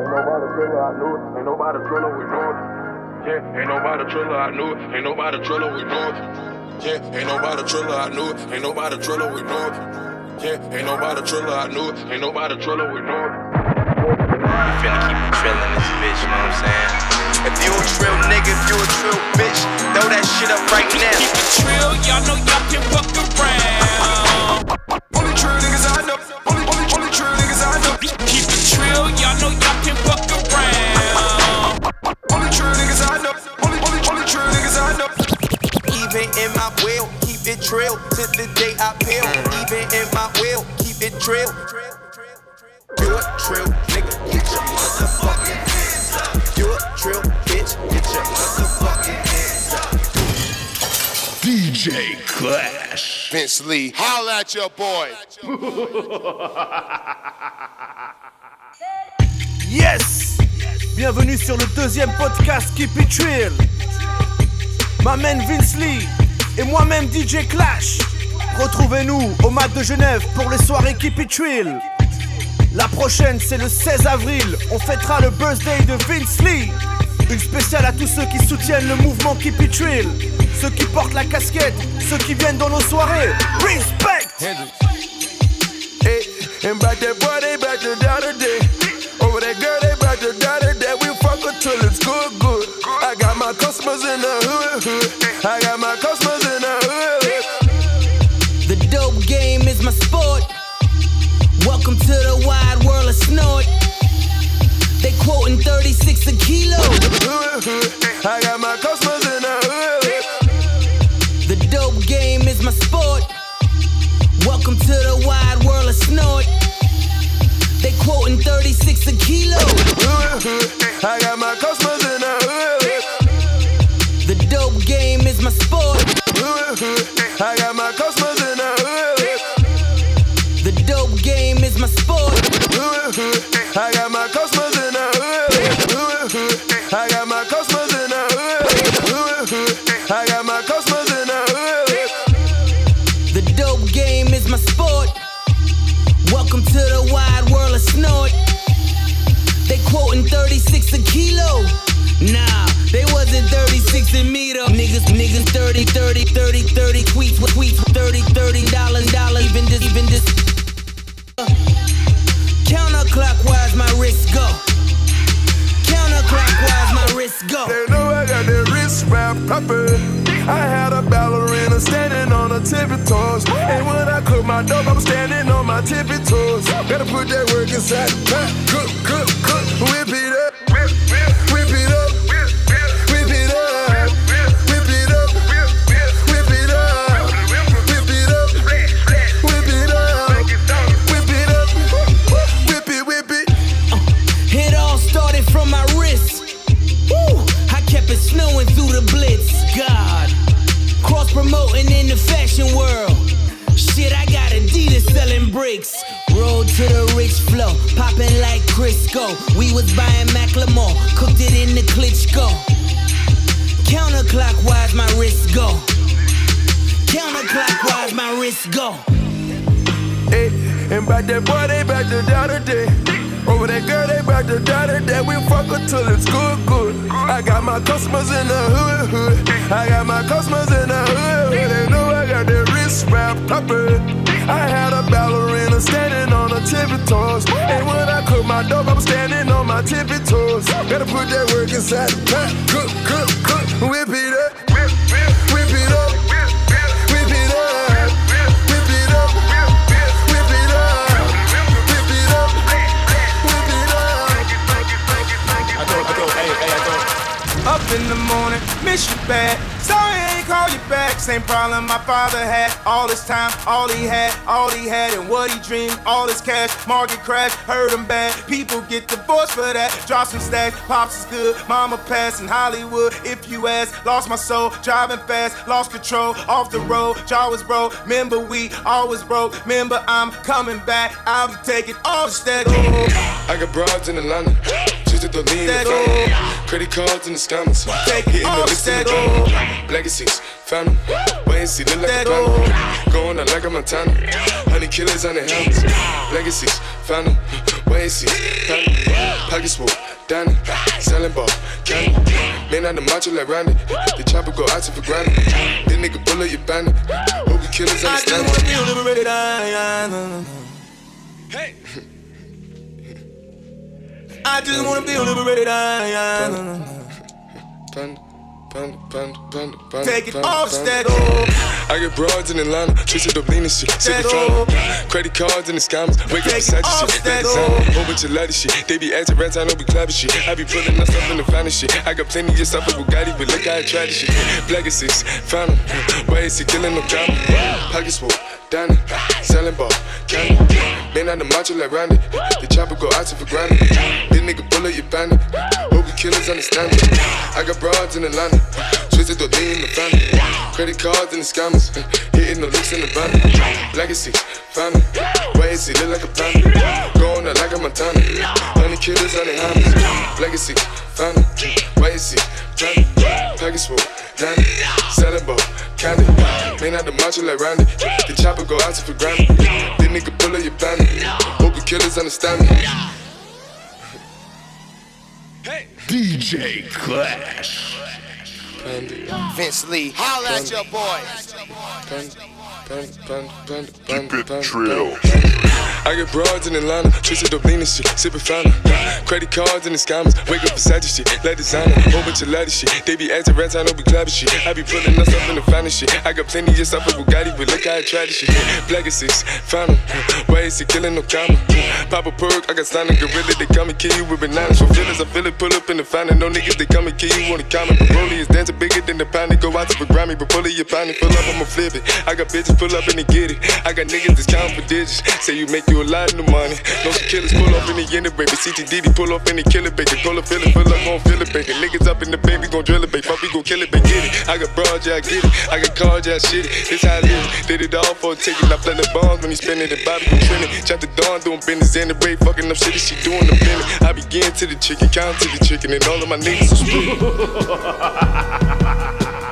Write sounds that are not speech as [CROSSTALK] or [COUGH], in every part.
Ain't nobody triller, I knew it. Ain't nobody triller, we know it. Yeah, ain't nobody triller, I knew it. Ain't nobody triller, we know it. Yeah, ain't nobody triller, I knew it. Ain't nobody triller, we know it. Yeah, ain't nobody triller, I knew it. Ain't nobody triller, we know it. We finna keep it trillin' this bitch, know what I'm saying? If you a trill nigga, if you a trill bitch, throw that shit up right now. Keep it trill, y'all know y'all can fuck around. Only true niggas I know. Only, only, only true niggas I know. Keep it trill, y'all know y'all can fuck around. Only true niggas I know. Only, only, only true niggas I know. Even in my will, keep it trill to the day I peel. Even in my will, keep it trill. You a trill nigga, get your motherfucking hands up. You a trill bitch, get your motherfucking hands up. DJ Clash. Vince Lee, holla at your boy. [LAUGHS] Yes Bienvenue sur le deuxième podcast Keep It Trill. Ma man Vince Lee et moi-même DJ Clash. Retrouvez-nous au MAC de Genève pour les soirées Keep It Trill. La prochaine, c'est le 16 avril. On fêtera le birthday de Vince Lee. Une spéciale à tous ceux qui soutiennent le mouvement Keep It Trill. Ceux qui portent la casquette, ceux qui viennent dans nos soirées. Respect! And back that boy, they back to down today. Over that girl, they back to down today. We fuck her till it's good, good. I got my customers in the hood, hood. I got my customers in the hood. hood. The dope game is my sport. Welcome to the wide world of snort. They quoting 36 a kilo. I got my customers in the hood. The dope game is my sport. Welcome to the wide world of snort. They quoting 36 a kilo. hood. I got my customers in the hood. The dope game is my sport. hood. I got my customers in the hood. The dope game is my sport. hood. I got my customers quoting 36 a kilo. Nah, they wasn't 36 in me though. Niggas, niggas 30, 30, 30, 30 tweets, tweets, 30, 30 dollars, dollar, even this, even this. Counterclockwise, my wrist go. Counterclockwise, my wrist go. They know I got that wrist wrap proper. I had a ballerina standing on her tippy toes. And when I cook my dope, I'm standing on my tippy toes. Gotta put that work inside the pot. Cook, cook, cook. Whip it up. Promoting in the fashion world. Shit, I got Adidas selling bricks. Road to the rich flow, popping like Crisco. We was buying Macklemore, cooked it in the Klitschko. Counterclockwise, my wrist go. Counterclockwise, my wrist go. Hey, and back that boy, they to down today. Over that girl, they back to down today. We fuck her till it's good, good. I got my customers in the hood, hood. I got my customers in the hood, hood. They know I got that wrist wrap proper. I had a ballerina standing on her tippy toes. And when I cook my dope, I'm standing on my tippy toes. Gotta put that work inside the pot. Cook, cook, cook. Whip it up. In the morning, miss you bad. Sorry I ain't call you back. Same problem my father had. All this time, all he had, all he had, and what he dreamed. All his cash, market crash, hurt him bad. People get divorced for that. Drop some stacks, pops is good. Mama passed in Hollywood. If you ask, lost my soul, driving fast, lost control, off the road. Jaw was broke. Remember we always broke. Remember I'm coming back. I'll be taking all the stack. I got broads in Atlanta. Just at the lean the. Credit cards and the scammers. Take all the list in the drama. Legacies, them. Wait and see, look like a panda. Going out like a Montana. Honey killers on the helmets. Legacies, them. Wait, see, panda, pockets full, Danny, selling ball, candy. Man on the macho like Randy. The chopper go out to for granted. This nigga bullet you bandit. Hope the killers I just understand. wanna be liberated. Hey. I just wanna be liberated. I. Take it off. Stego. I get broads in Atlanta, twisted up lean and shit, sipping flannel. Credit cards in the scammers, wake up beside off, shit, they Stego. design whole bunch of lady shit. They be acting rats, I know we clapping shit. I be pulling us up in the finest shit. I got plenty of stuff with Bugatti, but look how I try this shit. Black is six, found him. Why is he killing no comma? Pockets full, Danny, selling ball, candy. Man out the macho like Randy. The chopper go out to for granted. This nigga bullet, you bandit. Hope you killers understand it. I got broads in Atlanta, twisted the lean in the family. Credit cards and the scammers, [LAUGHS] hitting the licks in the van. Legacy, family. Why is he look like a panda? Going out like a Montana. Honey killers on the hammers. Legacy, family. Why is he panda? Package full, Danny. Selling ball, candy. Man out the macho like Randy. The chopper go out to for granted. This nigga pull up your bandit. Hope you killers understand me. DJ Clash. Vince Lee. Holla at your boy. Keep it trill. I get broads in Atlanta, lean and shit, sipping fountain. Credit cards and the scammers, wake up beside shit, let designer, whole bunch of lady shit. They be acting rats, I know we clapping shit. I be pulling us up in the finest shit. I got plenty of stuff with Bugatti, but look how I try this shit. Black is six, him. Why is he killing no comma? Pop a perk, I got signed a gorilla, they come and kill you with bananas. For feelings, I feel it, pull up in the fountain. No niggas, they come and kill you on the comment. But Broly is dancing bigger than the pound, they go out to the Grammy. But pull it, your pound, pull up, I'ma flip it. I got bitches, pull up and they get it. I got niggas that's counting for digits. Say you make you a lot of money. No some killers pull up in the end of baby. CTDD pull up in the killer baby. Call a feeling, pull up, gon' feel it, baby. Niggas up in the baby, gon' drill it, baby. Fuck, we gon' kill it, baby. Get it. I got broad, yeah, I get it. I got cards, yeah, shit it. This how I live. Did it all for a ticket. I play the bombs when he spinning the Bobby gon' trending. Chop the dawn, doing business in the break. Fucking up shit, she doing the minute. I begin to the chicken, count to the chicken, and all of my niggas are split.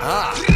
Yeah. [LAUGHS]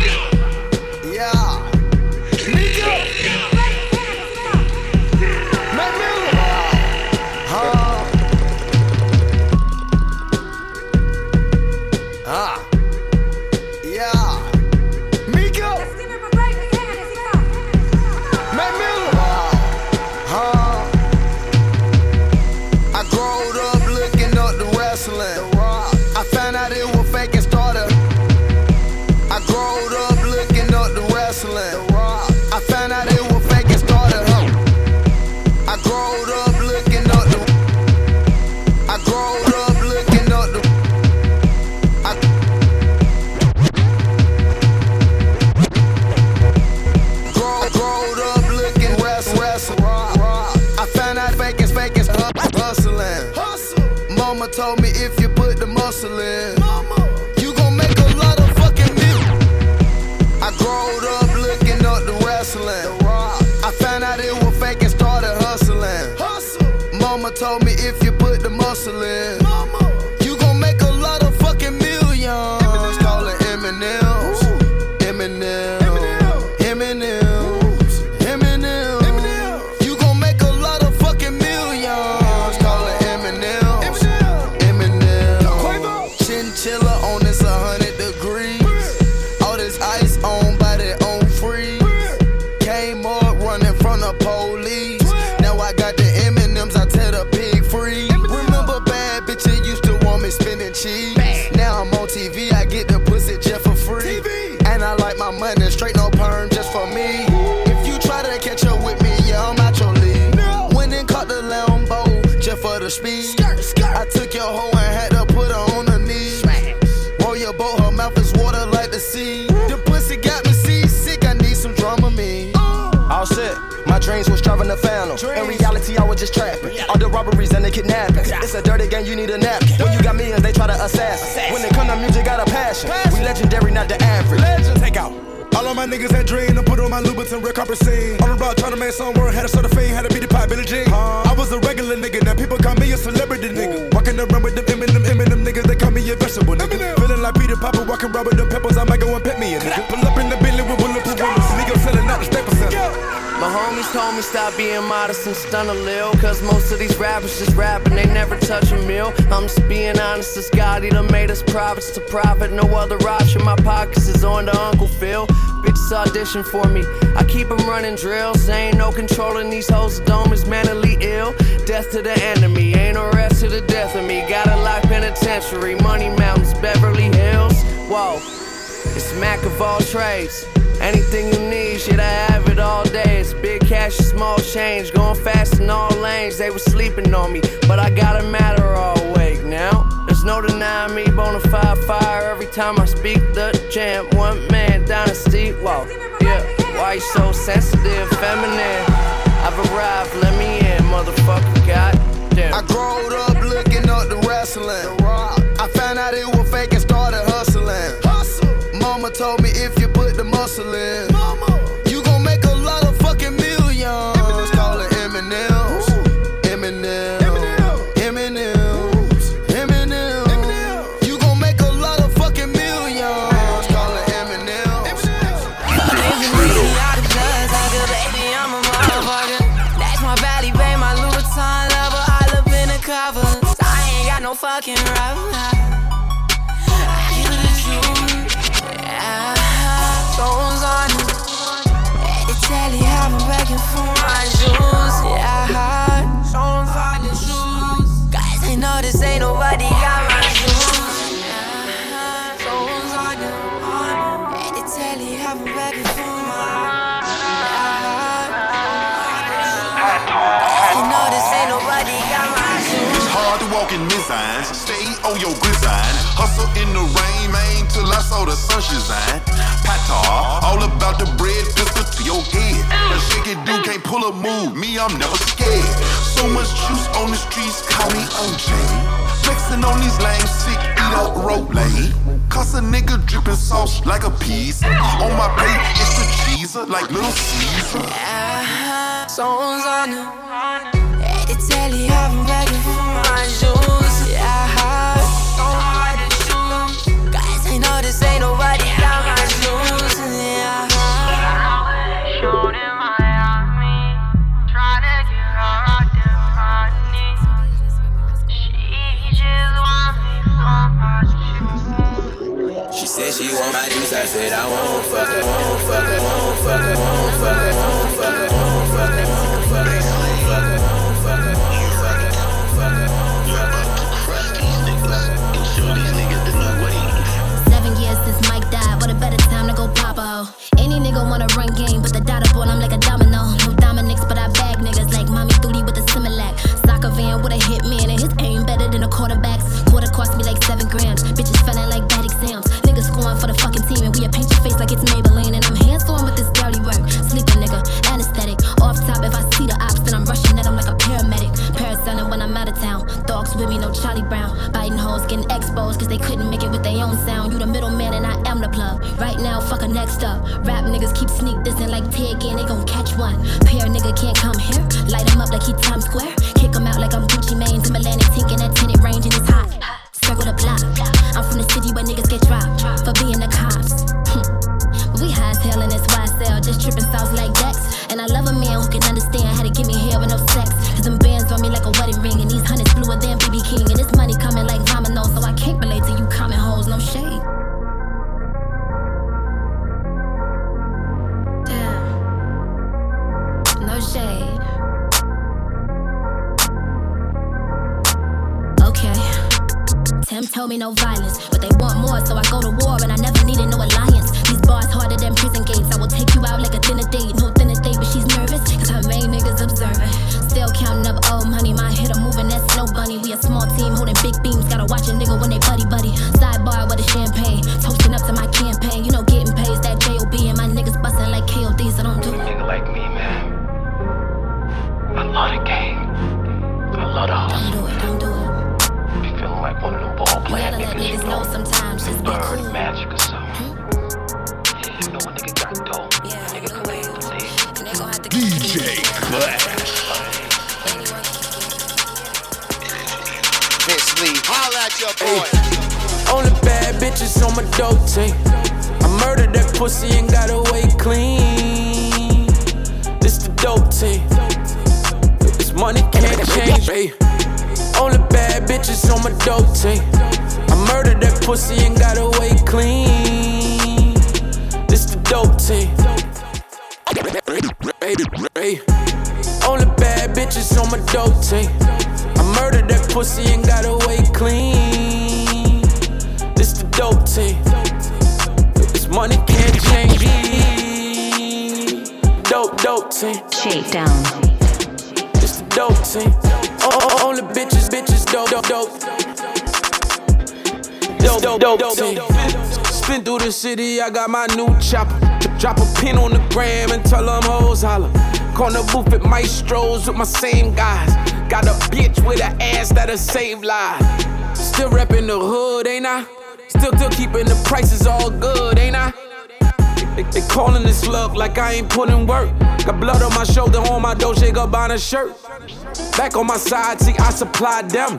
It's a dirty game, you need a napkin. When you got millions, they try to assassin. When it come to music, got a passion. We legendary, not the average. Take out. All of my niggas had dream to put on my Louboutin red carpet scene. On the road trying to make some word, had a sort of fame, had to be the pop Billie Jean. Stop being modest and stun a lil. Cause most of these rappers just rap and they never touch a meal. I'm just being honest, as God, he done made us prophets to profit. No other option, my pockets is on to Uncle Phil. Bitches audition for me. I keep them running drills. Ain't no controlling these hoes. The dome is mentally ill. Death to the enemy. Ain't no rest to the death of me. Got a lock penitentiary. Money Mountains, Beverly Hills. Whoa. It's Mac of all trades. Anything you need, shit, I have it all day. It's cash and small change. Going fast in all lanes. They was sleeping on me, but I got a matter all awake now. There's no denying me, bonafide fire every time I speak the champ. One man dynasty, whoa, yeah. Why you so sensitive, feminine? I've arrived, let me in, motherfucker, goddamn. I growed up looking up the wrestling. I found out it was fake and started hustling. Mama told me if you put the muscle in, no fucking ride. Goes on, they tell you how I'm begging for my jewels. Mizines, stay on your gridiron. Hustle in the rain, man, till I saw the sun shine. Patar, all about the bread, pistol to your head. A shaky dude can't pull a move, me, I'm never scared. So much juice on the streets, call me OJ. Flexing on these lame, sick, eat up rope Cause a nigga dripping sauce like a piece. On my plate, it's the cheese, like little Caesar. Uh-huh. Songs on it. At the telly, I've been I ain't nobody honey. She. She said she want my juice, I said I won't fuck her, won't fuck her, won't fuck her, won't fuck her, won't fuck her, Nigga wanna run game, but the data town. With me, no Charlie Brown. Biting hoes, getting exposed, cause they couldn't make it with their own sound. You the middleman, and I am the plug. Right now, fuck a next up. Rap niggas keep sneak dissing like Tig, and they gon' catch one. Pair nigga can't come here. Light him up like he Times Square. Kick him out like I'm Gucci Mane. Timberland and Tink in that tinted range, and it's hot. Circle the block. I'm from the city where niggas get dropped for being the cops. Hmm. we high as hell in this YSL, just tripping sauce like Dex. And I love a man who can understand how to get me hair with no sex. Cause them bands on me like a wedding ring, King. And this money coming like dominoes, so I can't relate to you common hoes, no shade. Damn. No shade. Okay. Tim told me no violence, but they want more, so I go to war and I never needed no alliance. These bars harder than prison gates. I will take you out like a dinner date. No dinner date, but she's nervous, cause her main niggas observing. Still counting up old money, my hitter moving, that's no bunny. We a small team holding big beams, gotta watch a nigga when they buddy buddy. Sidebar with a champagne, toasting up to my campaign. You know, getting paid is that JOB, and my niggas busting like KOD, so don't do it. Nigga like me, man. I love the game. I love the hustle. Don't do it, don't do it. Be feeling like one of them ball You gotta let niggas, know. sometimes, just be Bird cool. magic holla at your boy. Only bad bitches on my dope team. I murdered that pussy and got away clean. This the dope team. This money can't change me. Only bad bitches on my dope team. I murdered that pussy and got away clean. This the dope team. Only bad bitches on my dope team. I murdered that pussy and got away clean. This the dope team. This money can't change me. Dope, dope team. Shakedown. This the dope team. Oh, only bitches, bitches, dope, dope, dope. Dope, dope, dope team. Spin through the city, I got my new chopper. Drop a pin on the gram and tell them hoes holla. Corner booth at Maestro's with my same guys. Got a bitch with an ass that'll save lives. Still reppin' the hood, ain't I? Still, still keeping the prices all good, ain't I? They, they calling this love like I ain't put in work. Got blood on my shoulder on my Dolce Gabbana shirt. Back on my side, see I supplied them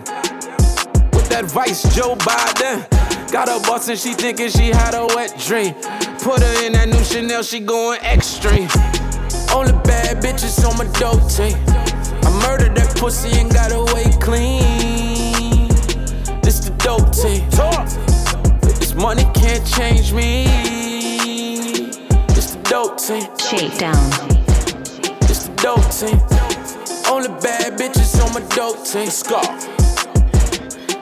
with that Vice Joe Biden. Got her bustin', she thinking she had a wet dream. Put her in that new Chanel, she going extreme. Only bad bitches on my dope team. I murdered that pussy and got away clean. This the dope team. This money can't change me. This the dope team. Shakedown. This the dope team. Only bad bitches on my dope team. Scar.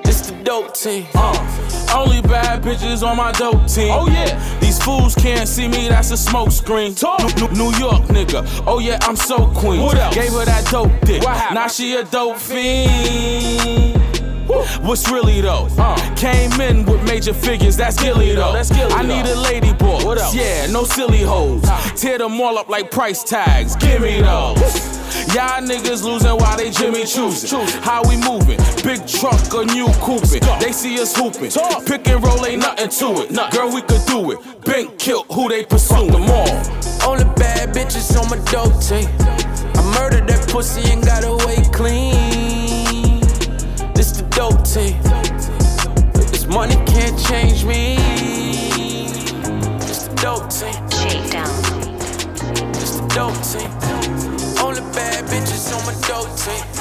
This the dope team. Uh, only bad bitches on my dope team. Oh yeah, these fools can't see me. That's a smoke screen. New, New- New York nigga. Oh yeah, I'm so queen. What else? Gave her that dope dick. Now she a dope fiend. What's really though? Came in with major figures, that's Gilly though. That's Gilly, I need a lady boy. What else? Yeah, no silly hoes. Tear them all up like price tags. Give me those. Y'all niggas losing while they Jimmy choosing. How we moving? Big truck or new coupin'. They see us hooping. Pick and roll ain't nothing to it. Girl, we could do it. Bank killed who they pursuing them all. Only bad bitches on my dope team. I murdered that pussy and got away clean. This the dope team. This money can't change me. This the dope team. Shakedown. This the dope team. Bad bitches on my dope team.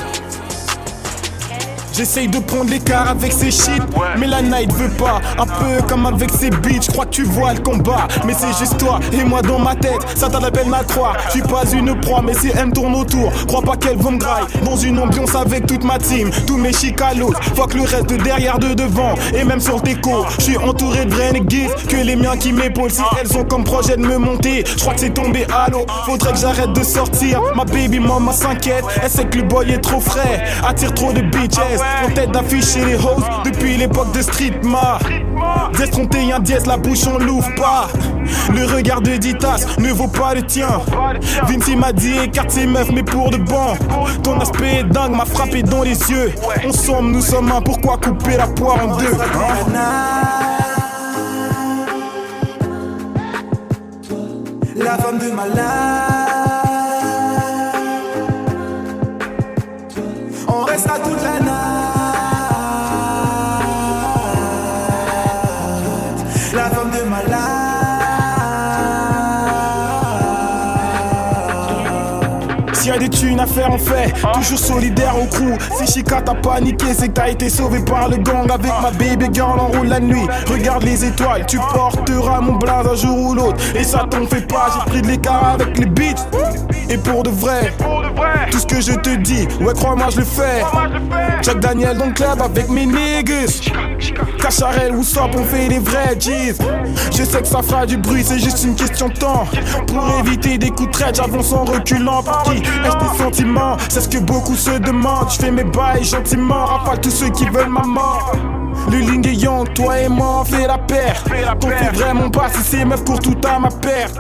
J'essaye de prendre l'écart avec ces shit, mais la night veut pas. Un peu comme avec ces bitches, crois que tu vois le combat. Mais c'est juste toi et moi dans ma tête, ça t'appelle ma croix. Je suis pas une proie, mais si elle me tourne autour, crois pas qu'elle va me graille. Dans une ambiance avec toute ma team, tous mes chicalos. Fuck le reste de derrière, de devant, et même sur le déco. Je suis entouré de niggas, que les miens qui m'épaulent. Si elles ont comme projet de me monter, je crois que c'est tombé à l'eau. Faudrait que j'arrête de sortir. Ma baby mama s'inquiète, elle sait que le boy est trop frais. Attire trop de bitches, en tête d'afficher les hoes depuis l'époque de Street Ma. 10 un dièse, la bouche on l'ouvre pas. Le regard de Ditas ne vaut pas le tien. Vinci m'a dit écarte ses meufs, mais pour de bon. Ton aspect est dingue, m'a frappé dans les yeux. Ensemble, nous sommes un, pourquoi couper la poire en deux? La femme de ma Faire, on fait. Toujours solidaire au crew. Si Chica t'a paniqué, c'est que t'as été sauvé par le gang. Avec ma baby girl en roule la nuit. Regarde les étoiles, tu porteras mon blaze un jour ou l'autre. Et ça t'en fait pas, j'ai pris de l'écart avec les beats. Et pour de vrai, tout ce que je te dis, ouais, crois-moi, je le fais. Jack Daniel dans le club avec mes niggas. Cacharel ou Sop, on fait des vrais G's. Je sais que ça fera du bruit, c'est juste une question de temps. Pour éviter des coups de traite, j'avance en reculant. Pour qui des C'est ce que beaucoup se demandent. Je fais mes bails gentiment, rafale tous ceux qui veulent ma mort. Le Ling et toi et moi on fait la paire. T'en fais vraiment pas si ces meufs courent tout à ma perte.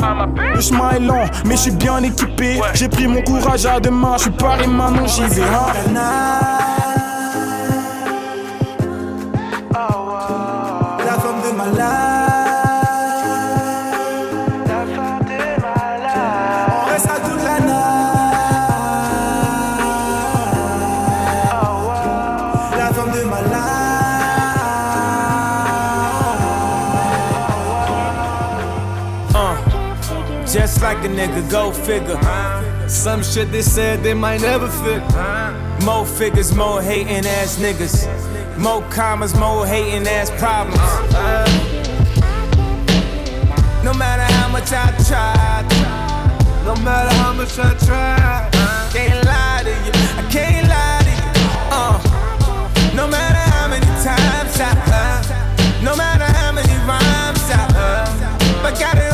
Le chemin est lent, mais je suis bien équipé. J'ai pris mon courage à deux mains, je suis paré maintenant j'y vais. hein. La de Like a nigga, go figure. Some shit they said they might never fit. More figures, more hating ass niggas. More commas, more hating ass problems. No matter how much I try, no matter how much I try, can't lie to you. I can't lie to you. Uh, no matter how many times I, uh, no matter how many rhymes I, uh, but got it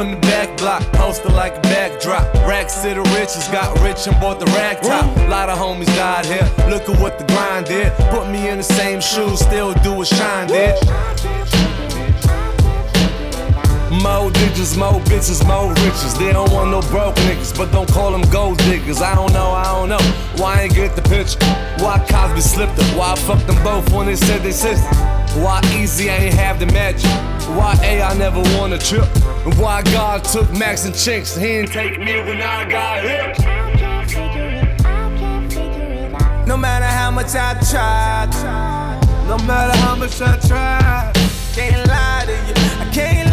from the back block, posted like a backdrop. Racks to the riches, got rich and bought the rag top. Lot of homies died here. Look at what the grind did. Put me in the same shoes, still do what shine did. More digits, more bitches, more riches. They don't want no broke niggas, but don't call them gold diggers. I don't know, I don't know. Why I ain't get the picture? Why Cosby slipped up? Why I fucked them both when they said they sisters? Why Eazy-E ain't have the magic? Why A I never won a trip? And why God took Max and Chinx? He didn't take me when I got hit. No matter how much I tried, no matter how much I tried, can't lie to you. I can't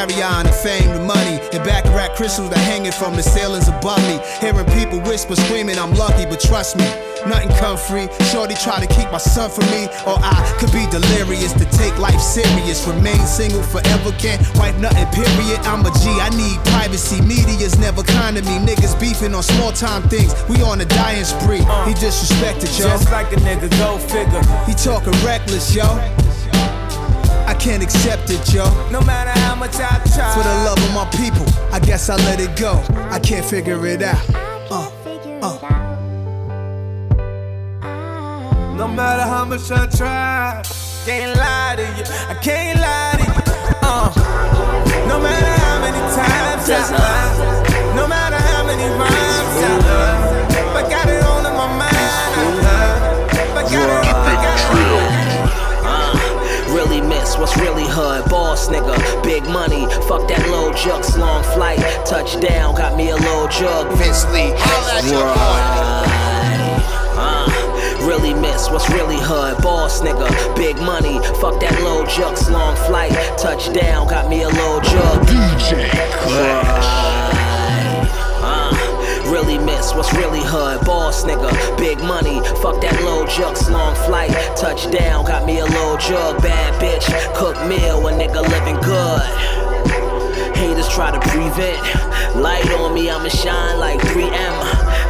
The Parion, the fame, the money, and Baccarat crystals that hanging from the ceilings above me. Hearing people whisper, screaming, I'm lucky, but trust me, nothing come free. Shorty try to keep my son from me, or I could be delirious to take life serious. Remain single forever, can't wipe nothing, period. I'm a G, I need privacy. Media's never kind to me. Niggas beefing on small time things. We on a dying spree. He disrespected, yo. Just like a nigga, go figure. He talking reckless, yo. I can't accept it, yo. No matter how much I try. For the love of my people, I guess I let it go. I can't figure it out. Uh, uh. No matter how much I try, can't lie to you. I can't lie to you. Uh, no matter how many times I lie, no matter how many rhymes I lie, but got it all Miss what's really hood. Boss nigga, big money. Fuck that low jux, long flight. Touchdown, got me a low jug. Vince Lee, holla at your boy. Uh, really miss what's really hood. Boss nigga, big money. Fuck that low jux, long flight. Touchdown, got me a low jug. DJ Clash. Uh, really miss what's really hood. Boss nigga, big money. Fuck that low jux, long flight. Touchdown, got me a low jug. Bad bitch, cook meal, a nigga living good. Haters try to prevent. Light on me, I'ma shine like 3M.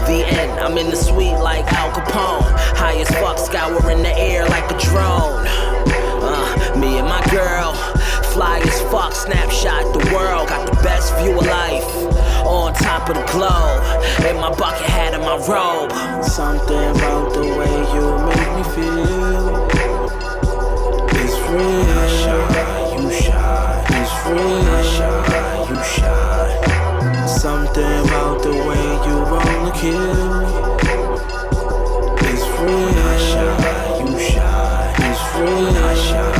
The end, I'm in the suite like Al Capone. High as fuck, scour in the air like a drone. Uh, me and my girl, fly as fuck, snapshot the world. Got the best view of life on top of the globe. In my bucket hat and my robe. Something about the way you make me feel. It's real. You shine, you shine. It's real. I shine, you shine. Something about the way you wanna kill. Me It's real. I shine, you shine. It's real. I shine,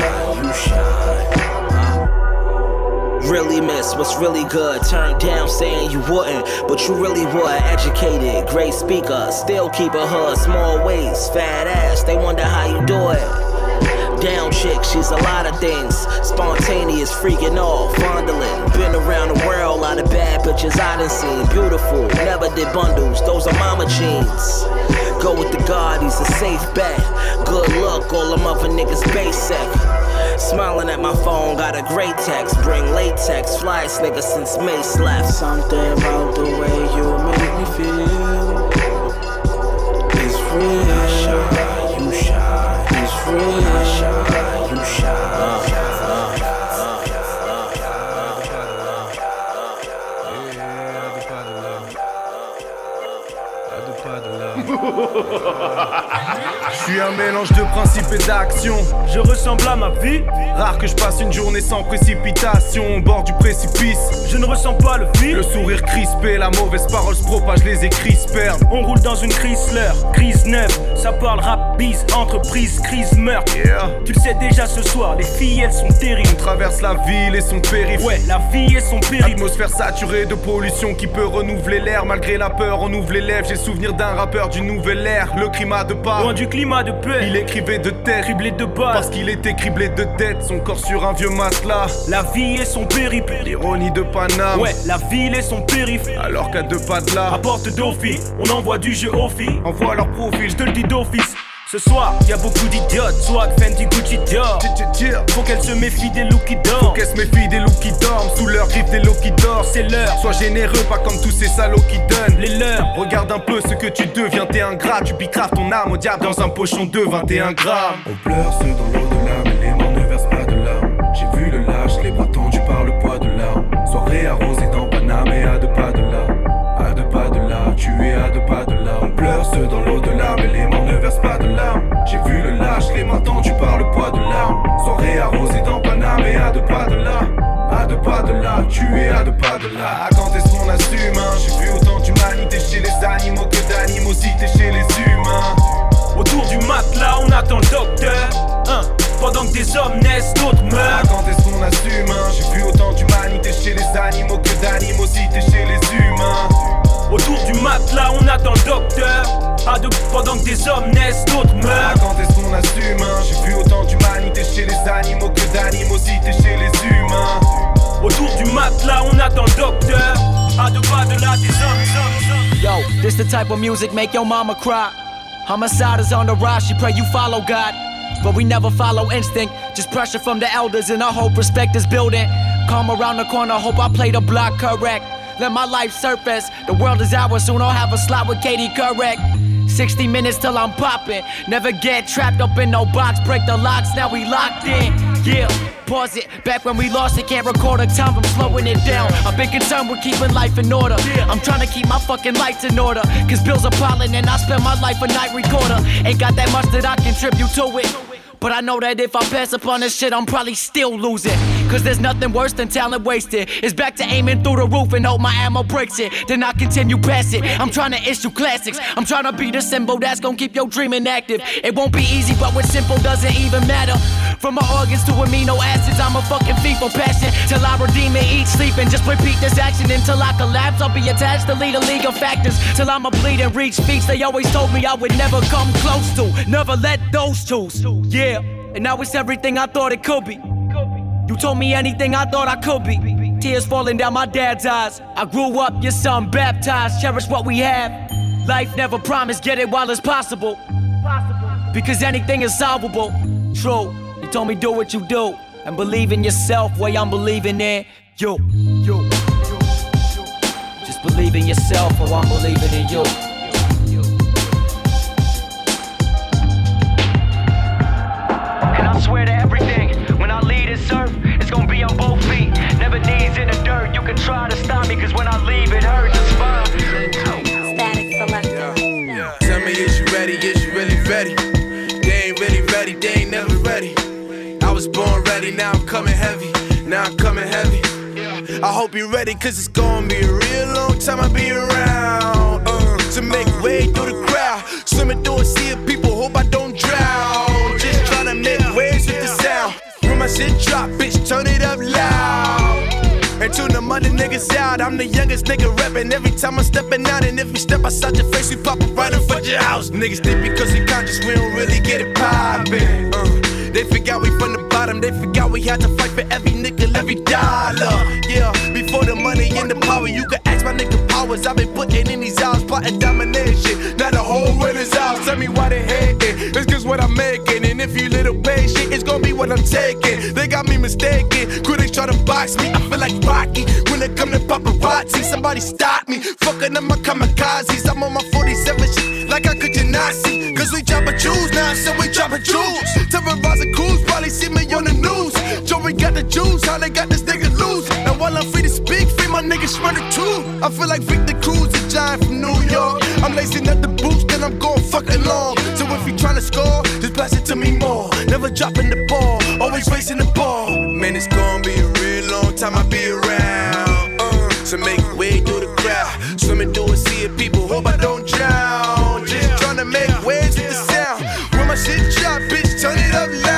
Really miss what's really good. Turned down saying you wouldn't, but you really would. Educated, great speaker, still keep a hood. Small waist, fat ass. They wonder how you do it. Down chick, she's a lot of things. Spontaneous, freaking off, fondling. Been around the world, a lot of bad bitches I done seen. Beautiful, never did bundles, those are mama jeans. Go with the God, he's a safe bet. Good luck, all them other niggas basic. Smiling at my phone, got a great text. Bring latex, flyest nigga since May left. Something about the way you make me feel. It's real. I shine, you shine. It's real. Je suis un mélange de principes et d'actions. Je ressemble à ma vie. Rare que je passe une journée sans précipitation au bord du précipice. Je ne ressens pas le vide. Le sourire crispé, la mauvaise parole se propage, les écrits se perdent. On roule dans une Chrysler, crise neuve. Ça parle rap, bise, entreprise, crise, meurtre. Tu le sais déjà ce soir, les filles elles sont terribles. On traverse la ville et son périph'. Ouais, la vie et son périph'. Atmosphère saturée de pollution qui peut renouveler l'air. Malgré la peur, on ouvre les lèvres. J'ai souvenir d'un rappeur du nouvel air. Le climat de pas. Loin du climat de paix. Il écrivait de terre, criblé de bas. Parce qu'il était criblé de tête, son corps sur un vieux matelas. La vie et son périple. L'ironie de Paname. Ouais, la ville et son périph'. Alors qu'à deux pas de là. Rapporte d'office, on envoie du jeu au filles. Envoie leur profil, je te le dis d'office. Ce soir, y a beaucoup d'idiotes, swag, Fenty, Gucci, Dior. Faut qu'elle se méfie des looks qui dorment. Faut qu'elle se méfie des looks qui dorment. Sous leur griffe des looks qui dorment. C'est l'heure. Sois généreux, pas comme tous ces salauds qui donnent. Les leurs. Regarde un peu ce que tu deviens, t'es ingrat. Tu bicraves ton âme au diable dans un pochon de 21 grammes. On pleure ceux dans l'au-delà, mais les mains ne versent pas de larmes. J'ai vu le lâche, les bras tendus par le poids de l'arme. Soirée arrosée dans Paname et à deux pas de là. À deux pas de là, tu es à deux pas de là. On pleure ceux dans l'au-delà, mais les mains tu es à deux pas de là. Quand est-ce qu'on assume hein? J'ai vu autant d'humanité chez les animaux que d'animosité chez les humains. Autour du matelas, on attend le docteur. Hein? Pendant que des hommes naissent, d'autres meurent. Quand est-ce qu'on assume hein? J'ai vu autant d'humanité chez les animaux que d'animosité chez les humains. Autour du matelas, on attend le docteur. À deux, pendant que des hommes naissent, d'autres meurent. Quand est-ce qu'on assume hein? J'ai vu autant d'humanité chez les animaux que d'animosité chez les humains. Autour du matelas, on attend docteur. À deux pas de hommes, Yo, this the type of music make your mama cry. Homicide is on the rise, she pray you follow God. But we never follow instinct, just pressure from the elders, and I hope respect is building. Come around the corner, hope I play the block correct. Let my life surface. The world is ours, soon I'll have a slot with Katie correct. 60 minutes till I'm popping. Never get trapped up in no box. Break the locks, now we locked in. Yeah, pause it. Back when we lost it, can't record a time, I'm slowing it down. I've been concerned with keeping life in order. I'm trying to keep my fucking lights in order. Cause bills are piling and I spend my life a night recorder. Ain't got that much that I contribute to it. But I know that if I pass upon this shit, I'm probably still losing. Cause there's nothing worse than talent wasted. It's back to aiming through the roof and hope my ammo breaks it. Then I continue past it. I'm trying to issue classics. I'm trying to be the symbol that's gonna keep your dreaming active. It won't be easy, but what's simple doesn't even matter. From my organs to amino acids, I'm a fucking thief for passion. Till I redeem it, eat, sleep, and just repeat this action until I collapse. I'll be attached to lead a league of factors. Till I'm a bleed and reach feats they always told me I would never come close to. Never let those choose. Yeah. And now it's everything I thought it could be. You told me anything I thought I could be. Tears falling down my dad's eyes. I grew up, your son baptized. Cherish what we have. Life never promised, get it while it's possible. Because anything is solvable. True, you told me do what you do. And believe in yourself, way I'm believing in you. You. Just believe in yourself, or I'm believing in you. Swear to everything, when I leave this earth, it's gonna be on both feet. Never knees in the dirt. You can try to stop me, cause when I leave, it hurts. It's fine. Static selector. Tell me, is you ready? Is you really ready? They ain't really ready, they ain't never ready. I was born ready, now I'm coming heavy. Now I'm coming heavy. I hope you're ready, cause it's gonna be a real long time I'll be around. Uh, to make way through the crowd. Swimming through a sea of people, hope I don't shit drop, bitch, turn it up loud. And tune the mother niggas out. I'm the youngest nigga rapping every time I'm stepping out. And if we step outside your face, we pop up right in front your house. Niggas think because we conscious, we don't really get it poppin'. Uh, they forgot we from the bottom. They forgot we had to fight for every nickel, every dollar. Yeah, before the money and the power, you can ask my nigga powers. I've been putting in these hours, plotting domination. Now the whole world is out. Tell me why they hating. It's cause what I'm making. And if you little patient, it's gonna be what I'm taking. They got me mistaken. Critics try to box me. I feel like Rocky when it come to paparazzi. Somebody stop me. Fucking up my kamikazes. I'm on my 47 shit like I could you not see. Cause we dropping jewels now, so we dropping jewels. Terrorizing crews, probably see me on the news. Joey got the juice, how they got this nigga loose. And while I'm free to speak, free my niggas running too. I feel like Victor Cruz and giant from New York. I'm lacing up the boots, then I'm going fucking long. So if you tryna score, just pass it to me more. Never dropping the ball, always racing the ball. Man, it's gonna be a real long time I'll be around. Uh, so make way through the crowd. Swimming through a sea of people, hope I don't drown. Just tryna make waves with the sound. When my shit drop, bitch, turn it up loud.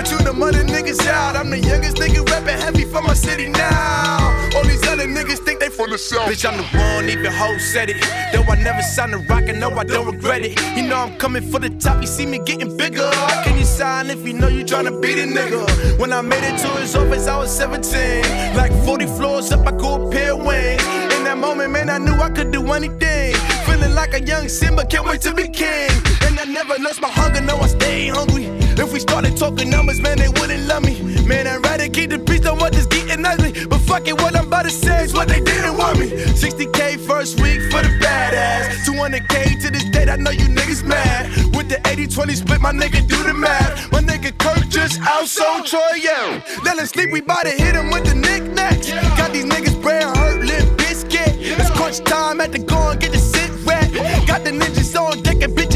To the mother niggas out, I'm the youngest nigga rapping heavy for my city now. All these other niggas think they from the south. Bitch, I'm the one, even hoes said it. Though I never signed a rock, and no, I don't regret it. You know I'm coming for the top, you see me getting bigger. How can you sign if you know you tryna beat a nigga? When I made it to his office, I was 17. Like 40 floors up, I go a pair wings. In that moment, man, I knew I could do anything. Feeling like a young Simba, can't wait to be king. And I never lost my hunger, no, I stay hungry. If we started talking numbers, man, they wouldn't love me. Man, I'd rather keep the peace than what is getting ugly. But fuck it, what I'm about to say is what they didn't want me. 60k first week for the badass. 200k to this date, I know you niggas mad. With the 80 20 split, my nigga do the math. My nigga Kirk just outsold Troy, yeah. Let him sleep, we bout to hit him with the knickknacks. Got these niggas brain hurt, lip biscuit. It's crunch time at the go and get the sit wet. Got the ninjas on deck and check.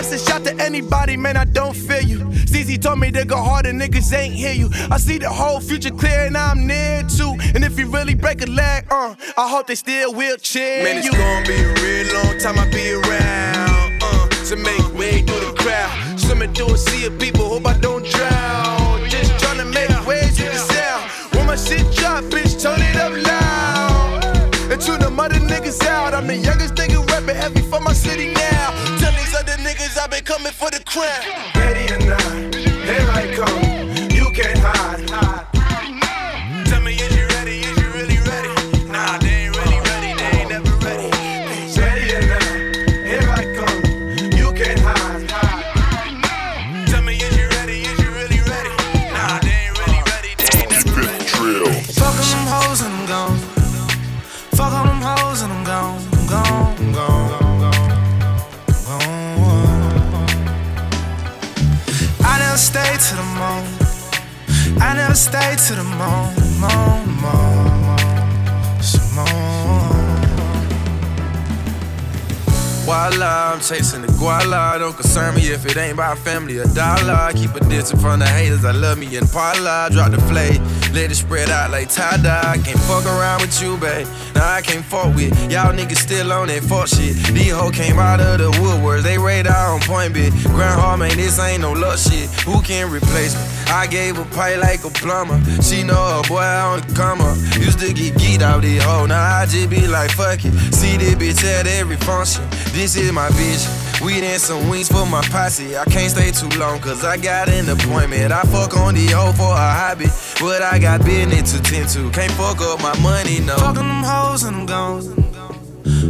And a shot to anybody, man, I don't feel you. CZ told me to go harder, niggas ain't hear you. I see the whole future clear and I'm near too. And if you really break a leg, uh, I hope they still will cheer Man, it's you. gonna be a real long time I'll be around. Uh, to make way through the crowd. Swimming through a sea of people, hope I don't drown. Just tryna make waves with the sound. When my shit drop, bitch, turn it up loud. And to the mother niggas out, I'm the youngest nigga rapping heavy for my city now. Coming for the crown. Ready never stay to the morning, Voila, I'm chasing the guala. Don't concern me if it ain't about family or dollar. Keep a distance from the haters. I love me in parlor. Drop the flay, let it spread out like tie dye. Can't fuck around with you, babe. Nah, I can't fuck with y'all niggas still on that fuck shit. These hoes came out of the woodworks. They radar on point, bitch. Grandma, man, this ain't no luck shit. Who can replace me? I gave a pipe like a plumber. She know a boy on the come up. Used to get geeked out this hoe. Oh, now I just be like, fuck it. See this bitch at every function. This is my bitch. Weed and some wings for my posse. I can't stay too long cause I got an appointment. I fuck on the old for a hobby. But I got business to tend to. Can't fuck up my money, no. Fuck on them hoes and I'm gone.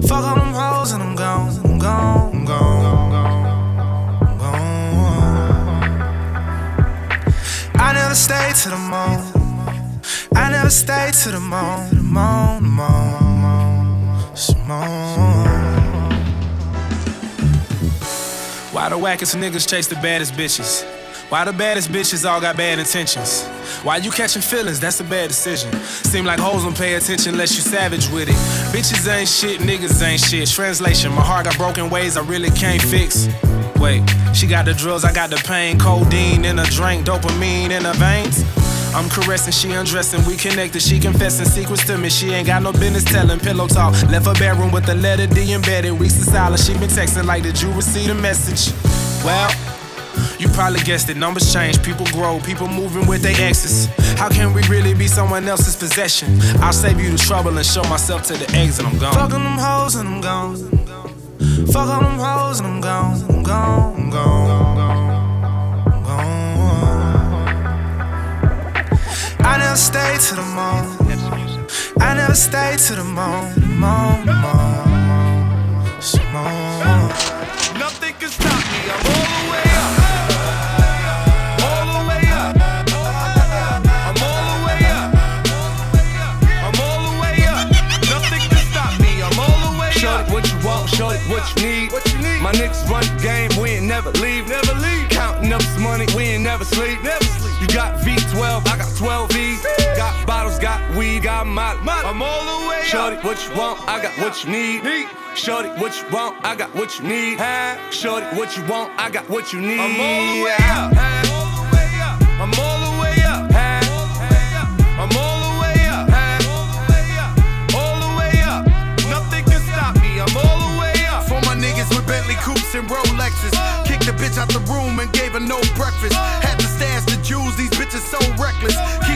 Fuck on them hoes and I'm gone. I'm gone. I'm gone. I'm gone. I never stay to the morning. I never stay to the morning. Morning, morning, morning. Why the wackest niggas chase the baddest bitches? Why the baddest bitches all got bad intentions? Why you catching feelings? That's a bad decision. Seem like hoes don't pay attention unless you savage with it. Bitches ain't shit, niggas ain't shit. Translation, my heart got broken ways I really can't fix. Wait, she got the drugs, I got the pain. Codeine in a drink, dopamine in her veins. I'm caressing, she undressing, we connected. She confessing secrets to me. She ain't got no business telling. Pillow talk, left her bedroom with the letter D embedded. Weeks of silence, she been texting like, Did you receive the message? Well, you probably guessed it. Numbers change, people grow, people moving with their exes. How can we really be someone else's possession? I'll save you the trouble and show myself to the exit. I'm gone. Fuck on them hoes and I'm gone. Fuck on them hoes and I'm gone. I'm gone. I'm gone. I'm gone. I never stay to the moon. I never stay to the moon. Morning, some more. Nothing can stop me. I'm all the way up. All the way up. I'm all the way up. I'm all the way up. Nothing can stop me. I'm all the way Show up. it what you want, show it what you need. What you need. My niggas run the game, we ain't never leave. Never leave. Counting up some money, we ain't never sleep. Never sleep. You got V12, I got 12 V's. Got bottles, got weed weed got my. I'm all the way Shorty, what you want? I got what you need. Shorty, what you want? I got what you need. Shorty, what you want? I got what you need. I'm all the way up. I'm all the way up. I'm all the way up. All the way up. Nothing can stop me. I'm all the way up. For my niggas with Bentley coupes and Rolexes. Kicked the bitch out the room and gave her no breakfast. Had to stash the jewels, these bitches so reckless.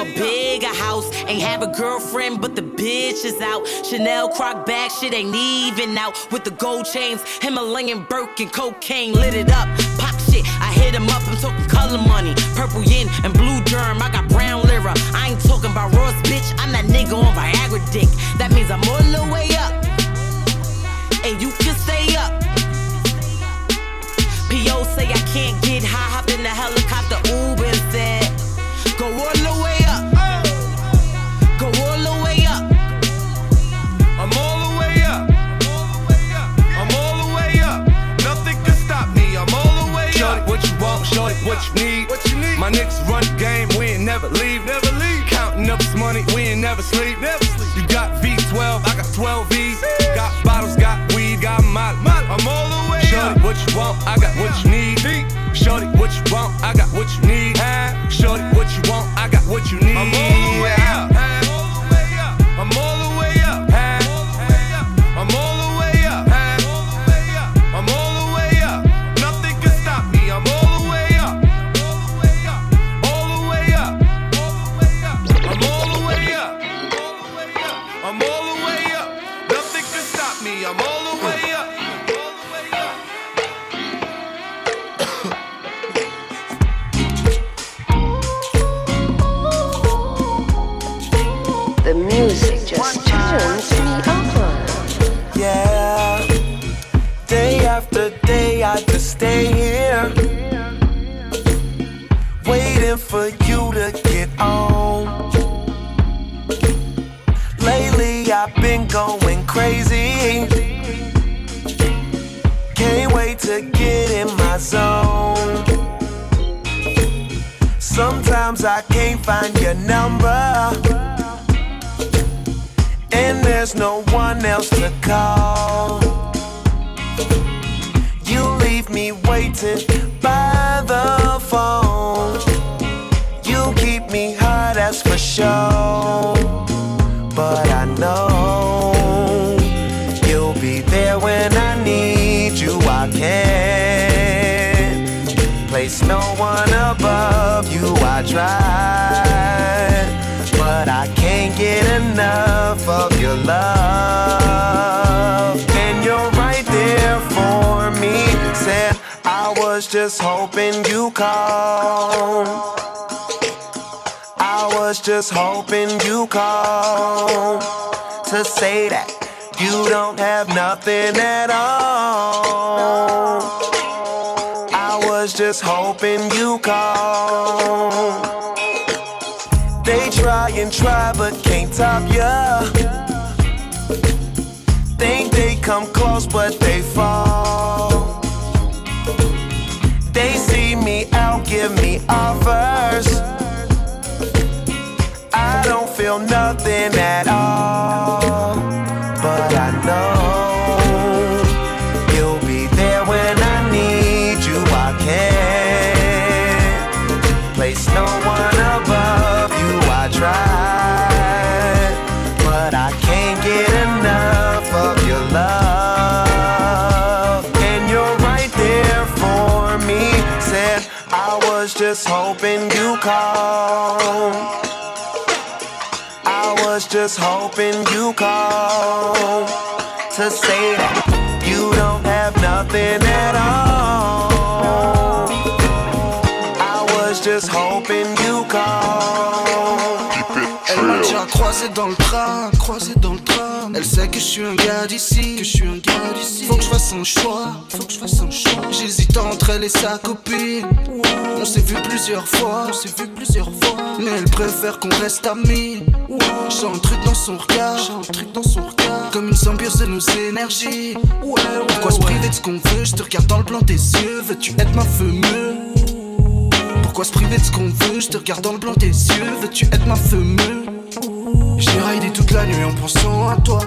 a bigger house. Ain't have a girlfriend, but the bitch is out. Chanel croc bag, shit ain't even out. With the gold chains, Himalayan Birkin, cocaine lit it up. Pop shit, I hit him up, I'm talking color money. Purple yin and blue germ, I got brown lira. I ain't talking about Ross, bitch, I'm that nigga on Viagra dick. That means I'm all the sleep. Never feel nothing at all. Just hoping you call to say that you don't have nothing at all. I was just hoping. you call. Elle m'a déjà croisé dans le train, croisé dans le train. Elle sait que je suis un gars d'ici, que je suis un gars fasse un choix, faut que je fasse un choix. J'hésite entre elle et sa copine. On s'est vu plusieurs fois, on s'est vu plusieurs fois. Mais elle préfère qu'on reste amis. J'ai un truc dans son regard, j'ai un truc dans son regard. Comme une symbiose de nos énergies. Pourquoi se priver de ce qu'on veut? Je te regarde dans le blanc des yeux. Veux-tu être ma fumeux pourquoi se priver de ce qu'on veut? Je te regarde dans le blanc des yeux, veux-tu être ma fumeux J'ai raidé toute la nuit en pensant à toi.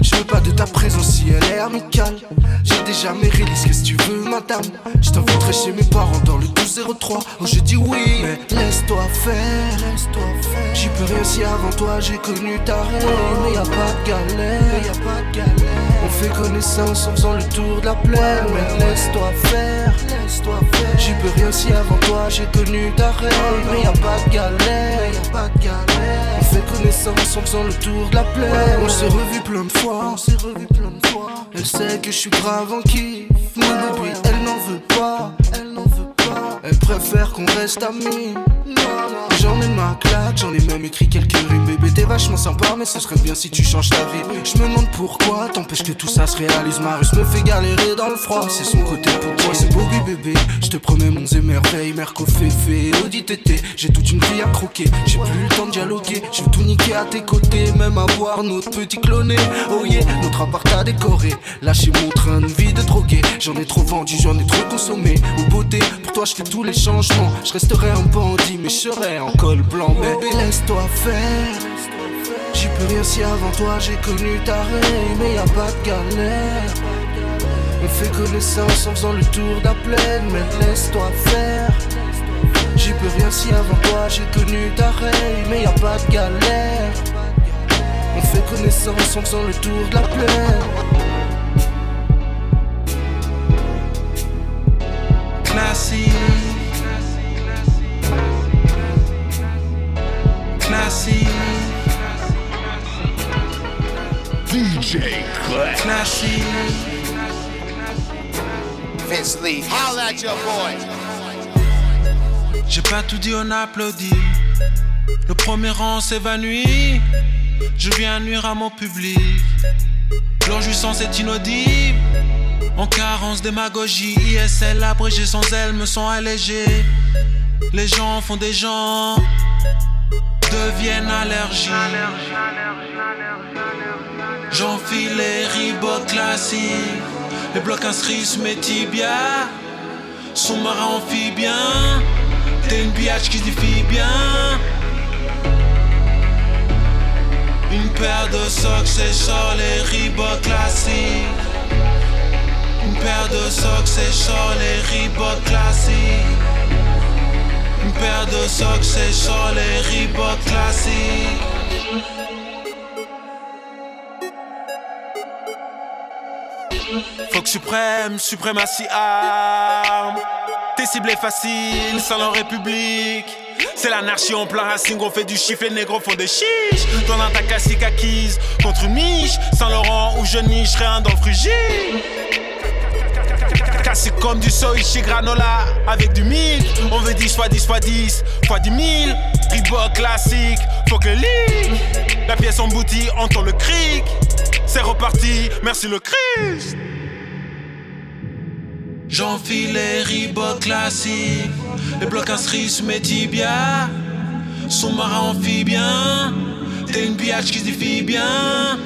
Je veux pas de ta présence si elle est amicale. J'ai déjà mes releases, qu'est-ce que tu veux, madame? Je t'inviterai chez mes parents dans le 1203. Oh, je dis oui, mais laisse-toi faire. Laisse-toi faire. J'y peux rien si avant toi j'ai connu ta reine. Mais y a pas de galère, y a pas de galère. On fait connaissance en faisant le tour de la plaine. Mais laisse-toi faire, laisse-toi faire. J'y peux rien si avant toi j'ai connu ta reine. Mais y a pas de galère, y a pas de galère. On fait connaissance en faisant le tour de la plaine. On s'est revu plein de fois, on s'est revu plein de fois. Elle sait que je suis grave en kiff. Mais depuis, elle n'en veut pas, elle n'en veut pas. Elle préfère qu'on reste amis. J'en ai ma j'en ai même écrit quelques rimes. Bébé, t'es vachement sympa, mais ce serait bien si tu changes ta vie. Je me demande pourquoi t'empêches que tout ça se réalise. Marius me fait galérer dans le froid, c'est son côté pour toi. C'est oui, bébé. Je te promets mon émerveil, Merco Féfé, Audi TT. J'ai toute une vie à croquer, j'ai plus le temps de dialoguer. Je tout niquer à tes côtés, même avoir notre petit cloné. Oh yeah, notre appart à décorer. Lâcher mon train de vie de droguer. J'en ai trop vendu, j'en ai trop consommé. Au beauté, pour toi, je fais tous les changements. Je resterai un bandit, mais je serai en col blanc. Bébé, laisse-toi faire. J'y peux rien si avant toi j'ai connu ta reine, mais y a pas de galère. On fait connaissance en faisant le tour la plaine, mais laisse-toi faire. J'y peux rien si avant toi j'ai connu ta reine, mais y a pas de galère. On fait connaissance en faisant le tour de la plaine. Classy. Vince Lee, holla at your boy. J'ai pas tout dit, on applaudit. Le premier rang s'évanouit. Je viens nuire à mon public. Leur jouissance est inaudible. En carence démagogie, ISL abrégé sans elle me sont allégés. Les gens font des gens, deviennent allergiques. J'enfile les Reebok classiques, les blocs inscrits sous mes tibias. Sous-marin amphibien, t'es une biatch qui défie bien. Une paire de socks, c'est sur les Reebok classiques. Une paire de socks, c'est sur les Reebok classiques. Une paire de socks, c'est sur les Reebok classiques. Fuck suprême, suprématie arme. T'es ciblé facile, sans leur république. C'est l'anarchie en plein racing, on fait du chiffre, les négros font des chiches. Dans l'attaque classique acquise contre une niche. Saint-Laurent ou je niche, rien dans le frugile. Cassé comme du soy chez Granola avec du mille. On veut 10 fois 10 fois 10 fois 10 000. Reebok classique, faut ligne. La pièce emboutie, entend le cric. C'est reparti, merci le Christ. J'enfile les Reebok classiques, les blocs inscrits mes tibias. Sous-marin amphibien, t'es une biatch qui se défie bien.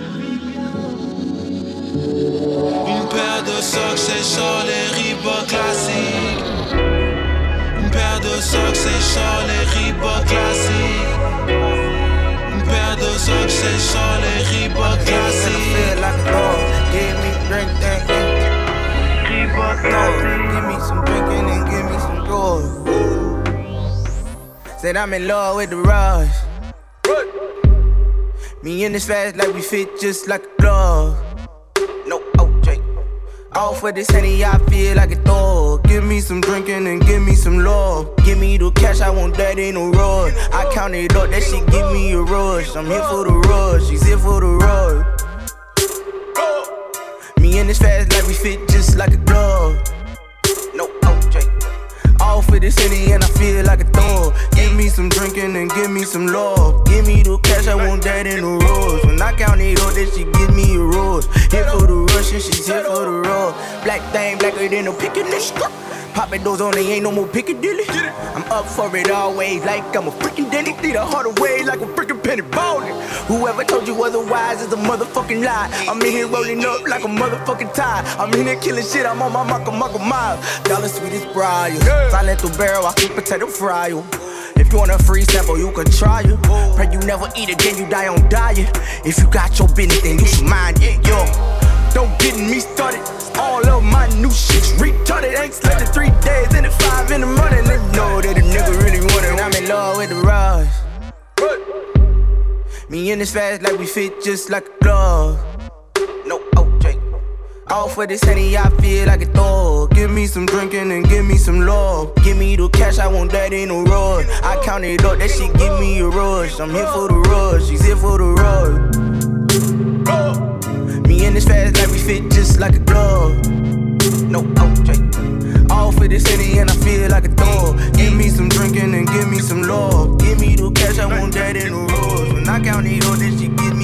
Une paire de socks, c'est sur les Reebok classiques. Une paire de socks, c'est sur les Reebok classiques. Une paire de socks, c'est sur les Reebok classiques. Give me drink that. Give me some drinking and give me some drugs. Said I'm in love with the rush. Me in this fast like we fit just like a glove. No OJ. Off with this honey, I feel like a dog. Give me some drinking and give me some love. Give me the cash, I want that in a rush. I count it up, that shit give me a rush. I'm here for the rush, she's here for the rush. Me and this fast like we fit just like a glove. No OJ. Off for this city and I feel like a thug. Give me some drinking and give me some love. Give me the cash, I want that in the rose. When I count it all, then she give me a rose. Here for the rush and she's here for the roll. Black thing, blacker than a picket Popping those on, they ain't no more Piccadilly. I'm up for it always, like I'm a freaking Denny. Need a harder way, like a freaking penny ballin'. Whoever told you otherwise is a motherfucking lie. I'm in here rolling up like a motherfucking tie. I'm in here killing shit, I'm on my mucka mucka mile. Dollar sweetest briar. Silent through barrel, I keep potato fry you. If you want a free sample, you can try it. Pray you never eat again, you die on diet. If you got your business, then you should mind it, yo. Don't get me started. All of my new shit's retarded. Ain't slept in three days and it's five in the morning. They know that a nigga really want it. I'm in love with the rise. Me and this fast like we fit just like a glove. No. All for this honey, I feel like a dog. Give me some drinking and give me some love. Give me the cash, I want that in a rush. I count it up, that shit give me a rush. I'm here for the rush, she's here for the rush. Me and this fast like we fit just like a glove. No OJ. All for this city and I feel like a dog. Give me some drinking and give me some love. Give me the cash, I want that in a rush. When I count it up, then she give me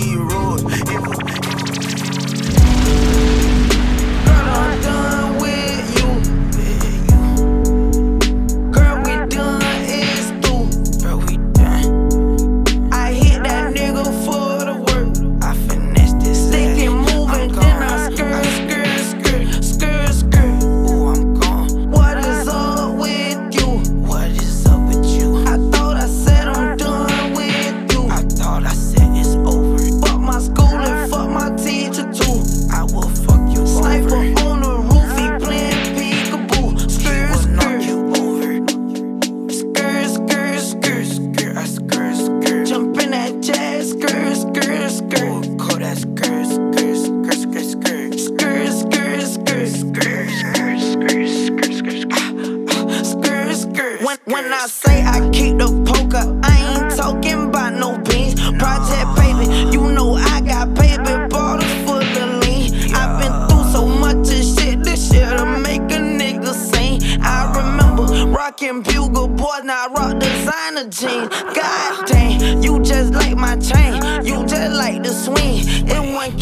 rocking bugle boys, now I rock designer jeans. God dang, you just like my chain, you just like the swing. It 1K,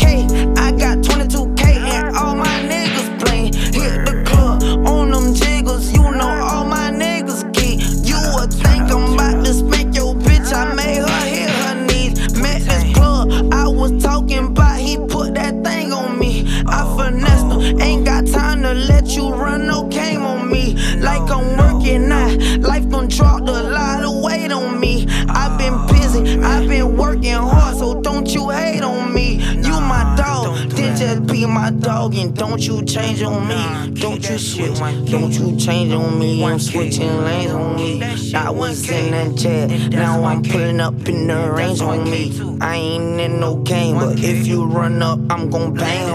don't you change on me. Don't you switch, don't you change on me. I'm switching lanes on me. I was in that jet, now I'm pulling up in the range on me. I ain't in no game, but if you run up, I'm gon' bang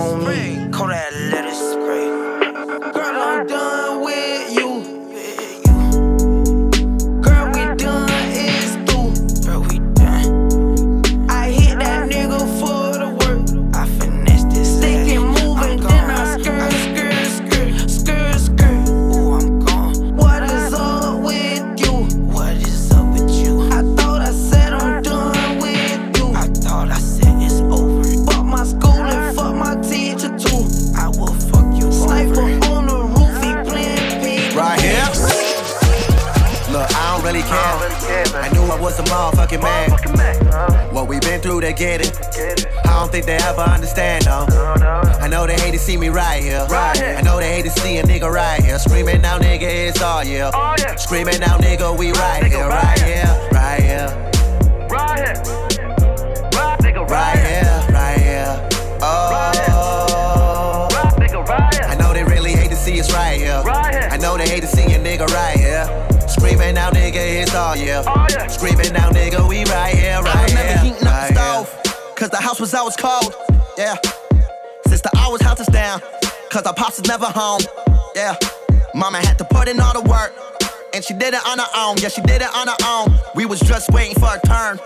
Yeah, she did it on her own. We was just waiting for a turn.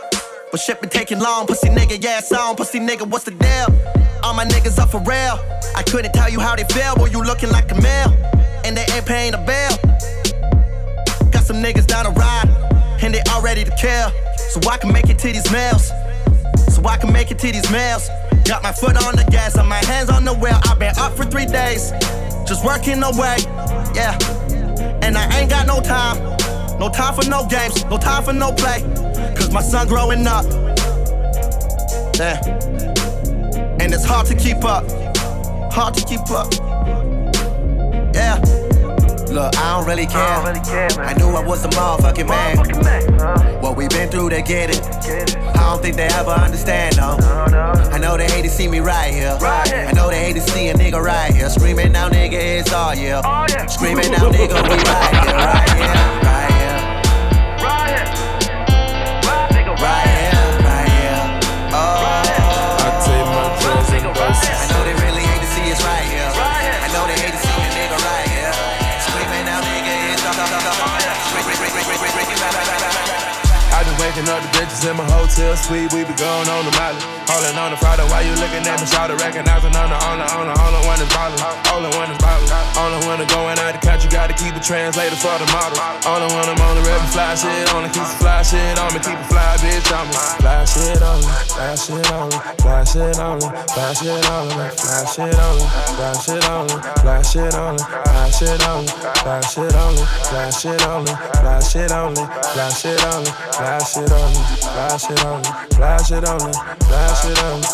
But shit been taking long, pussy nigga, yeah, it's on. Pussy nigga, what's the deal? All my niggas up for real. I couldn't tell you how they feel, boy, you looking like a male. And they ain't paying the bill. Got some niggas down the ride, and they all ready to kill. So I can make it to these mails. So I can make it to these mails. Got my foot on the gas and my hands on the wheel. I've been up for three days, just working away. Yeah. And I ain't got no time. No time for no games, no time for no play. Cause my son growing up. Yeah. And it's hard to keep up. Hard to keep up. Yeah. Look, I don't really care. I, really care, I knew I was a motherfucking man. man. What we been through to get it. I don't think they ever understand, no. I know they hate to see me right here. I know they hate to see a nigga right here. Screaming now, nigga, it's all yeah. Screaming now, nigga, we right here, right here. Bitches in my hotel suite, we be going on the mileage. Holding on the Friday while you looking at me, shout to recognizing I'm the only, only, only one that's ballin'. Only one that's ballin'. Only one that's going out the country, gotta keep a translator for the model. Only one I'm on the rep fly shit on me, keep the fly shit on me, keep a fly bitch on me, fly shit on me, fly shit on me, fly shit on me, fly shit on me, fly shit on me, fly shit on me, fly shit on me, fly shit on me, fly shit on me, fly shit on me, fly shit on me, fly shit on me, fly shit on me, fly shit on me, fly shit on me, fly shit on me.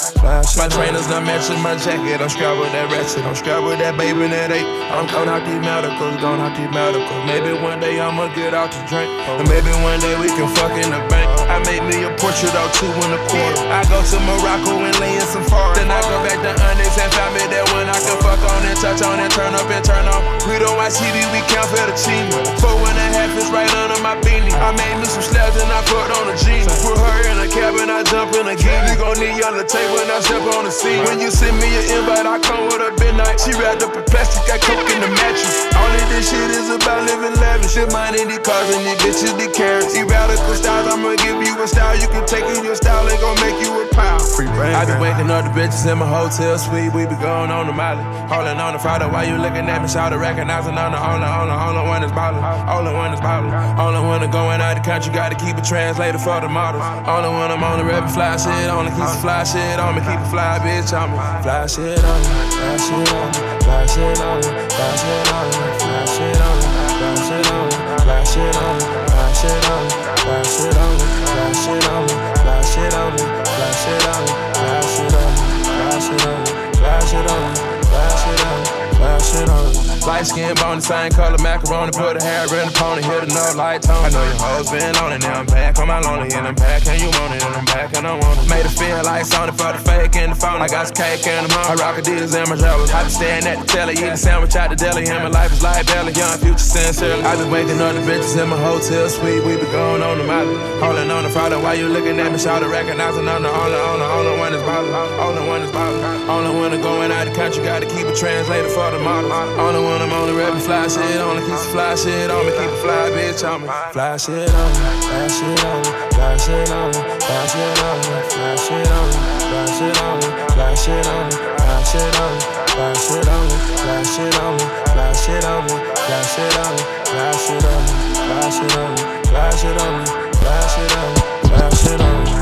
My trainers done matching my jacket, I'm strapped with that ratchet, I'm strapped with that baby and that eight. I'm going out these medicals, going out these medicals. Maybe one day I'ma get out to drink, and maybe one day we can fuck in the bank. I made me a portrait of two in a quarter. I go to Morocco and lay in some forest. Then I go back to Onyx and find me that one I can fuck on and touch on and turn up and turn off. We don't watch TV, we count for the team. Four and a half is right under my beanie. I made me some slabs and I put on a jean. Put her in a cabin, I jump in a gear. You gon' need y'all to take when I step on the scene. When you send me an invite, I come with a midnight. She wrapped up in plastic, I coke in the mattress. All of this shit is about living lavish. Shit, money, these cars and these bitches, these carrots. These radical styles, I'ma give you a style. You can take in your style, ain't gon' make you a pound. Free brain. I be waking up the bitches in my hotel suite. We be going on the molly. Holding on the Friday while you looking at me. Shout recognizing I'm the only, only, only one that's ballin'. Only one that's ballin'. Only one that's going out the country. Gotta keep a translator for the models. Only one I'm on the rap fly shit. Only keep some fly shit on me. Keep a fly bitch on me. Fly shit on me. Fly shit on me. Fly shit on me. Fly shit on me. Fly shit on me. Fly shit on me. Fly shit on me. Fly shit on me. Fly shit on me. Fly shit on me. Fly shit on me. Fly shit on me. Fly shit on me. Fly shit on me. Fly shit on me. Fly shit on me. Fly shit on me. Light skin bone, the same color macaroni. Put a hair in the pony, hit a no light tone. I know your hoes been on it, now I'm back on my lonely, and I'm back, and you want it, and I'm back, and I want it. Made it feel like Sony for the fake and the phone. I got some cake in the mouth. I rock a Adidas and my jealous. I been staring at the telly, eating sandwich out the deli, and my life is like belly. Young future sincerely. I been waking up the bitches in my hotel suite. We be going on the molly, holding on the Friday while you looking at me, shout recognizing I'm the only, only, only one that's ballin', only one that's ballin', only one that's going out the country. Gotta keep a translator for the models. Only one I'm on the rap fly shit on me, keep some fly shit on me, keep a fly bitch on me. Fly shit on me, fly shit on me, fly shit on me, fly shit on me, fly shit on me, fly shit on me, fly shit on me, fly shit on me, fly shit on me, fly shit on me, fly shit on me, fly shit on me, fly shit on me, fly shit on me, fly shit on me, fly shit on me, fly shit on me.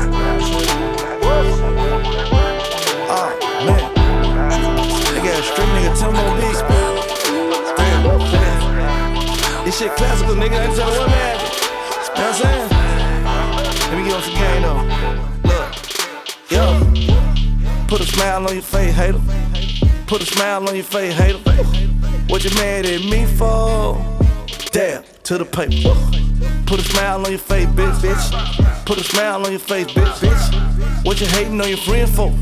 Oh man, they got a street nigga Timbo This shit classical, nigga. I ain't tell what man. You know what I'm saying? Let me get on some game though. Look, yo, put a smile on your face, hater. Put a smile on your face, hater. What you mad at me for? Dab to the paper. Put a smile on your face, bitch, bitch. Put a smile on your face, bitch, bitch. What you hating on your friend for?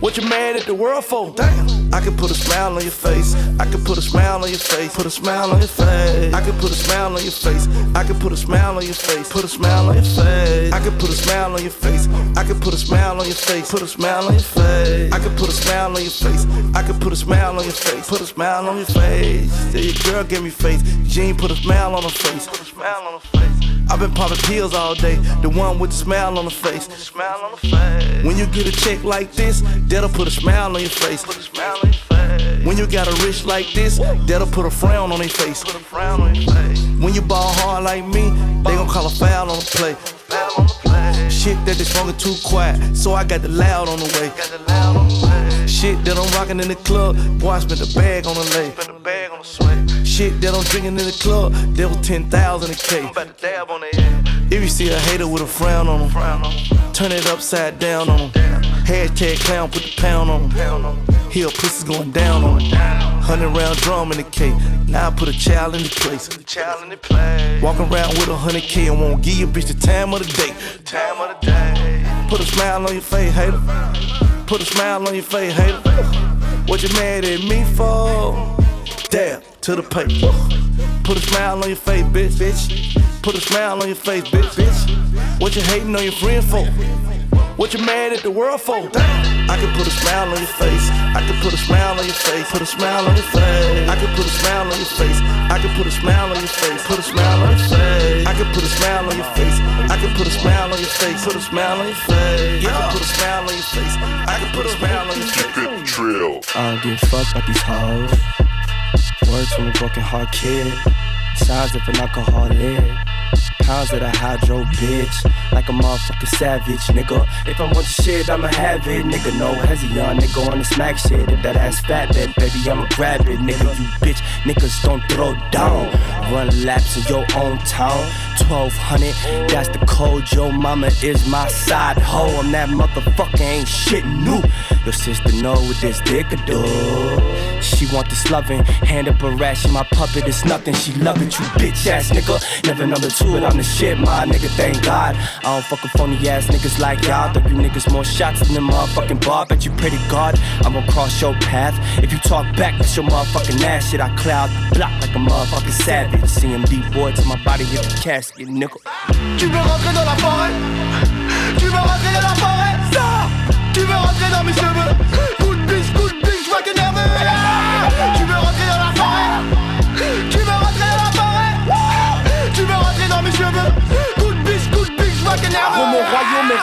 What you mad at the world for? Damn. I can put a smile on your face. I can put a smile on your face. Put a smile on your face. I can put a smile on your face. I can put a smile on your face. Put a smile on your face. I can put a smile on your face. I can put a smile on your face. Put a smile on your face. I can put a smile on your face. I can put a smile on your face. Put a smile on your face. Tell your girl give me face. Ain't put a smile on her face. Put a smile on her face. I've been popping pills all day, the one with the. Smile on the face. When you get a check like this, that'll put a smile on your face. When you got a rich like this, that'll put a frown on their face. When you ball hard like me, they gon' call a foul on the play. Shit that they smoking too quiet, so I got the loud on the way. Shit that I'm rocking in the club, boy, I spent the bag on the lay. Shit that I'm drinking in the club, there was 10,000 a K. If you see a hater with a frown on him, turn it upside down on him. Hashtag clown, put the pound on him. Hill pussy's going down on him. Hundred round drum in the K. Now I put a child in the place. Walking around with a hundred K and won't give you bitch the time of the day. Time of the day. Put a smile on your face, hater. Put a smile on your face, hater. What you mad at me for? Dab to the paper. Put a smile on your face, bitch, bitch. Put a smile on your face, bitch, bitch. What you hating on your friend for? What you mad at the world for? I can put a smile on your face. I can put a smile on your face. Put a smile on your face. I can put a smile on your face. I can put a smile on your face. Put a smile on your face. I can put a smile on your face. I can put a smile on your face. Put a smile on your face. Yeah. I can put a smile on your face. I can put a smile on your face. Drill. I don't give a fuck about these hoes. Words from a broken heart kid. Signs of an alcoholic. Pounds of the hydro bitch. Like a motherfucking savage, nigga. If I want the shit, I'ma have it, nigga. No hezzy, young nigga on the smack shit. If that ass fat, then baby, I'ma grab it, nigga. You bitch, niggas don't throw down. Run laps in your own town. 1200, that's the code. Mama is my side hoe. I'm that motherfucker, ain't shit new. Your sister know what this dick could do. She want this loving, hand up a rat, she my puppet, it's nothing. She love it, you bitch ass nigga. Never number two, but I'm the shit, my nigga, thank God. I don't fuck with phony ass niggas like y'all. Throw you niggas more shots than the motherfucking bar. Bet you pretty God, I'm gonna cross your path. If you talk back, that's your motherfucking ass shit. I cloud the block like a motherfucking savage. CMD boy to my body hit the casket, nigga. Tu veux rentrer dans la forêt Tu veux rentrer dans la forêt Ça Tu veux rentrer dans mes cheveux Coup de biche, coup de biche, je vois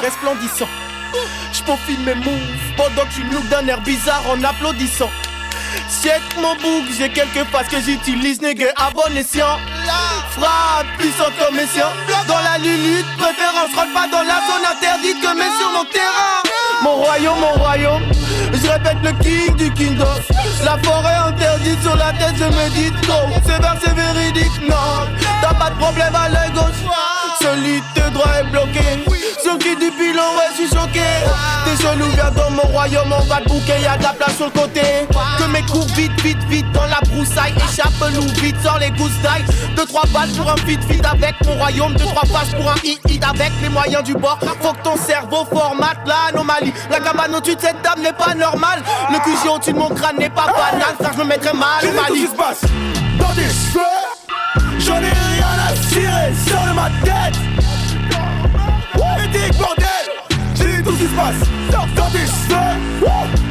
resplendissant. J'profile mes moves pendant que tu look d'un air bizarre en applaudissant. Check mon bouc, j'ai quelques phrases que j'utilise, nigga, à bon escient. Frappe puissante comme escient. Dans la lutte, préférence, rentre pas dans la zone interdite que mets sur mon terrain. Mon royaume, mon royaume. Répète le king du kingdom. La forêt interdite sur la tête, je médite. Go, c'est vers, c'est véridique, non. T'as pas de problème à l'œil gauche. Celui de tes droits est bloqué. Sur qui du pilon, ouais, je suis choqué. T'es chelou, viens dans mon royaume, on va te bouquer, y'a de la place sur le côté. Que mes cours vite, vite, vite dans la broussaille. Échappe loup vite, sors les gousses d'ail. Deux, trois balles pour un fit, fit avec mon royaume. Deux, trois pages pour un hit, hit avec les moyens du bord. Faut que ton cerveau formate l'anomalie. La cabane au-dessus de cette dame n'est pas normale. Le QG au-dessus de mon crâne n'est pas banal. Frère, je me mettrais mal au Qu'est-ce Mali. qui se passe Dans tes cheveux J'en ai rien à cirer sur ma tête dis bordel J'ai dit tout ce qui se passe Dans tes cheveux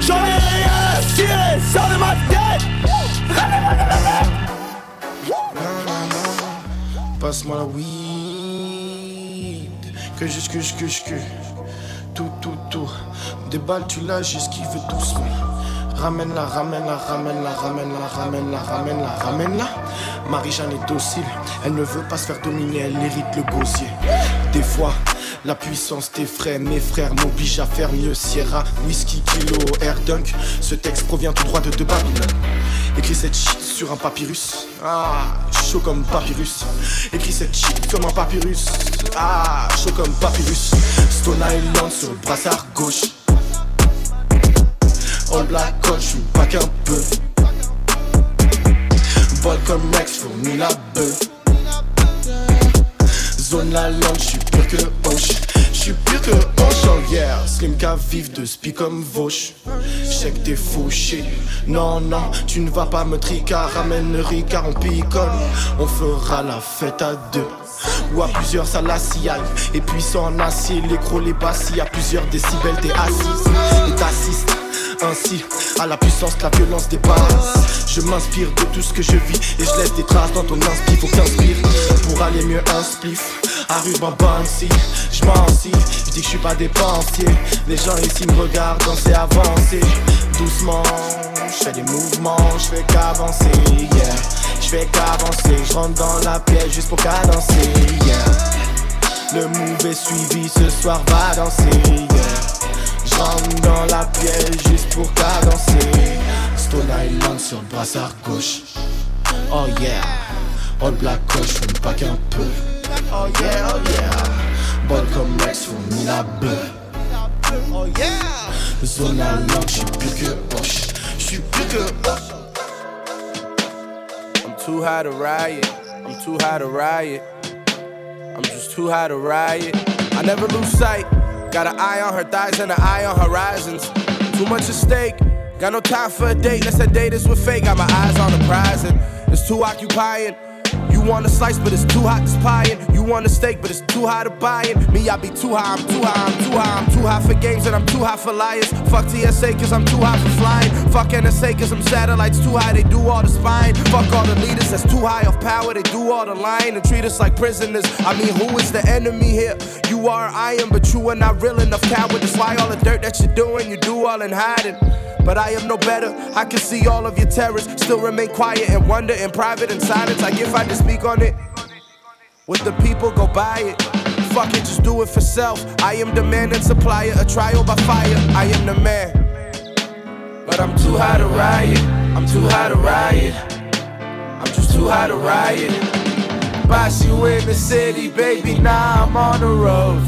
J'en ai rien à cirer sur ma tête Passe-moi la weed. Que juste que je que je que. Tout, tout, tout. Des balles, tu l'as, j'esquive doucement. Ramène-la, ramène-la, ramène-la, ramène-la, ramène-la, ramène-la, ramène-la. Marie-Jeanne est docile, elle ne veut pas se faire dominer, elle hérite le gosier. Des fois, la puissance t'effraie, mes frères m'obligent à faire mieux. Sierra, whisky, kilo, air dunk. Ce texte provient tout droit de De Babylone. Écris cette shit sur un papyrus. Ah, chaud comme papyrus. Écris cette shit comme un papyrus. Ah, chaud comme papyrus. Stone Island sur le brassard gauche. All black coach, je pas qu'un peu. Bol comme Rex, fournis la bœuf. Zone la langue, je suis pur que Hoche. Je suis pur que Hoche en guerre. Slim qu'à vivre de spi comme Vauche. Check t'es fauché. Non, non, tu ne vas pas me tricard. Ramène le ricard, on picole. On fera la fête à deux. Ou à plusieurs, ça la. Et puissant en acier, les gros, les bassis. À plusieurs décibels, t'es assise. Et t'assistes ainsi à la puissance, la violence bases. Je m'inspire de tout ce que je vis et je laisse des traces dans ton inspi. Faut qu'inspire pour aller mieux un spliff. Arrive en Bansi, je m'en si. dis que je suis pas dépensier. Les gens ici me regardent danser avancer. Doucement, je fais des mouvements, je fais qu'avancer, yeah. Je fais qu'avancer, je rentre dans la pièce juste pour cadencer, yeah. Le move est suivi, ce soir va danser, yeah. Je rentre dans la pièce juste pour cadencer. Stone Island sur le brassard gauche. Oh yeah, all black coach, fume pas qu'un peu. Oh yeah, oh yeah, bonne comme Rex, fournis la beuh. Oh yeah, zone Island, j'suis plus que poche. J'suis plus que poche. Too high to riot. I'm too high to riot. I'm just too high to riot. I never lose sight. Got an eye on her thighs and an eye on horizons. Too much at stake. Got no time for a date. Let's say date is with fake. Got my eyes on the prize and it's too occupying. Want a slice, but it's too hot to spying. You want a steak, but it's too high to buying. Me, I be too high, I'm too high, I'm too high. I'm too high for games and I'm too high for liars. Fuck TSA, cause I'm too high for flying. Fuck NSA, cause I'm satellites too high, they do all the spying. Fuck all the leaders that's too high of power, they do all the lying and treat us like prisoners. I mean, who is the enemy here? You are, I am, but you are not real enough coward. That's why all the dirt that you're doing, you do all in hiding. But I am no better. I can see all of your terrors. Still remain quiet and wonder in private and silence. Like if I just speak on it, would the people go buy it? Fuck it, just do it for self. I am the man and supplier, a trial by fire. I am the man. But I'm too high to riot. I'm too high to riot. I'm just too high to riot. Boss you in the city, baby. Now I'm on the road.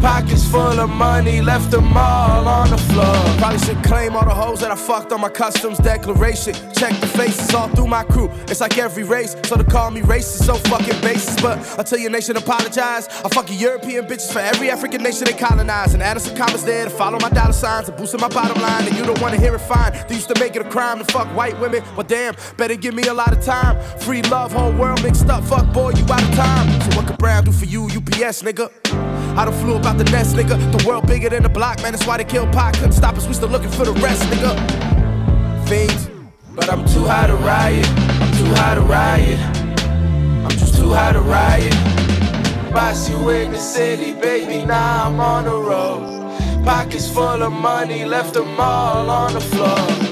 Pockets full of money, left them all on the floor. Probably should claim all the hoes that I fucked on my customs declaration. Check the faces all through my crew. It's like every race, so to call me racist, so fucking basis. But I tell your nation apologize, I fuck you European bitches for every African nation they colonize. And adding some comments there to follow my dollar signs and boosting my bottom line. And you don't wanna hear it fine. They used to make it a crime to fuck white women. Well, damn, better give me a lot of time. Free love, whole world mixed up. Fuck boy, you out of time. So what could Brown do for you, UPS, nigga? I done flew about the nest, nigga. The world bigger than the block, man. That's why they killed Pac. Couldn't stop us, we still looking for the rest, nigga. Fiends, but I'm too high to riot. I'm too high to riot. I'm just too high to riot. Boss you in the city, baby. Now I'm on the road. Pockets full of money, left them all on the floor.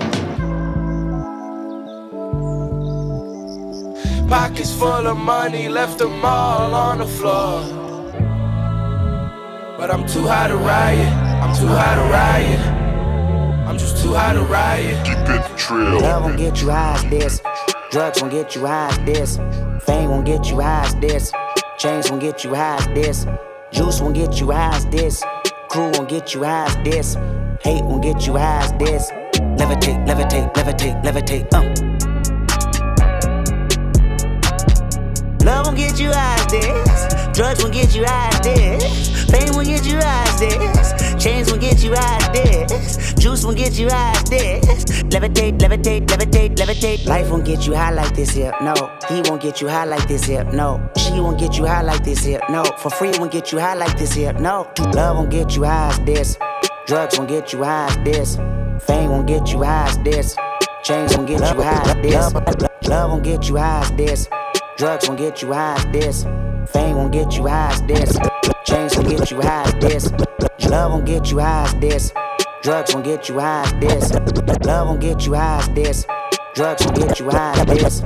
Pockets full of money, left them all on the floor. But I'm too high to riot. I'm too high to riot. I'm just too high to riot. Deep in the trail. Love won't get you high as this. Drugs won't get you high as this. Fame won't get you high as this. Chains won't get you high as this. Juice won't get you high as this. Crew won't get you high as this. Hate won't get you high as this. Levitate, levitate, levitate, levitate, um. Love won't get you high as this. Drugs won't get you high as this. Fame won't get you high as this. Chains won't get you high as this. Juice won't get you high as this. Levitate, levitate, levitate, levitate. Life won't get you high like this here. No, he won't get you high like this here. No, she won't get you high like this here. No, for free won't get you high like this here. No, love won't get you high as this. Drugs won't get you high as this. Fame won't get you high as this. Chains won't get you high as this. Love won't get you high as this. Drugs won't get you high as this. Fame won't get you high as this. Chains won't get you high as this. Love won't get you high as this. Drugs won't get you high as this. Love won't get you high as this. Drugs won't get you high as this.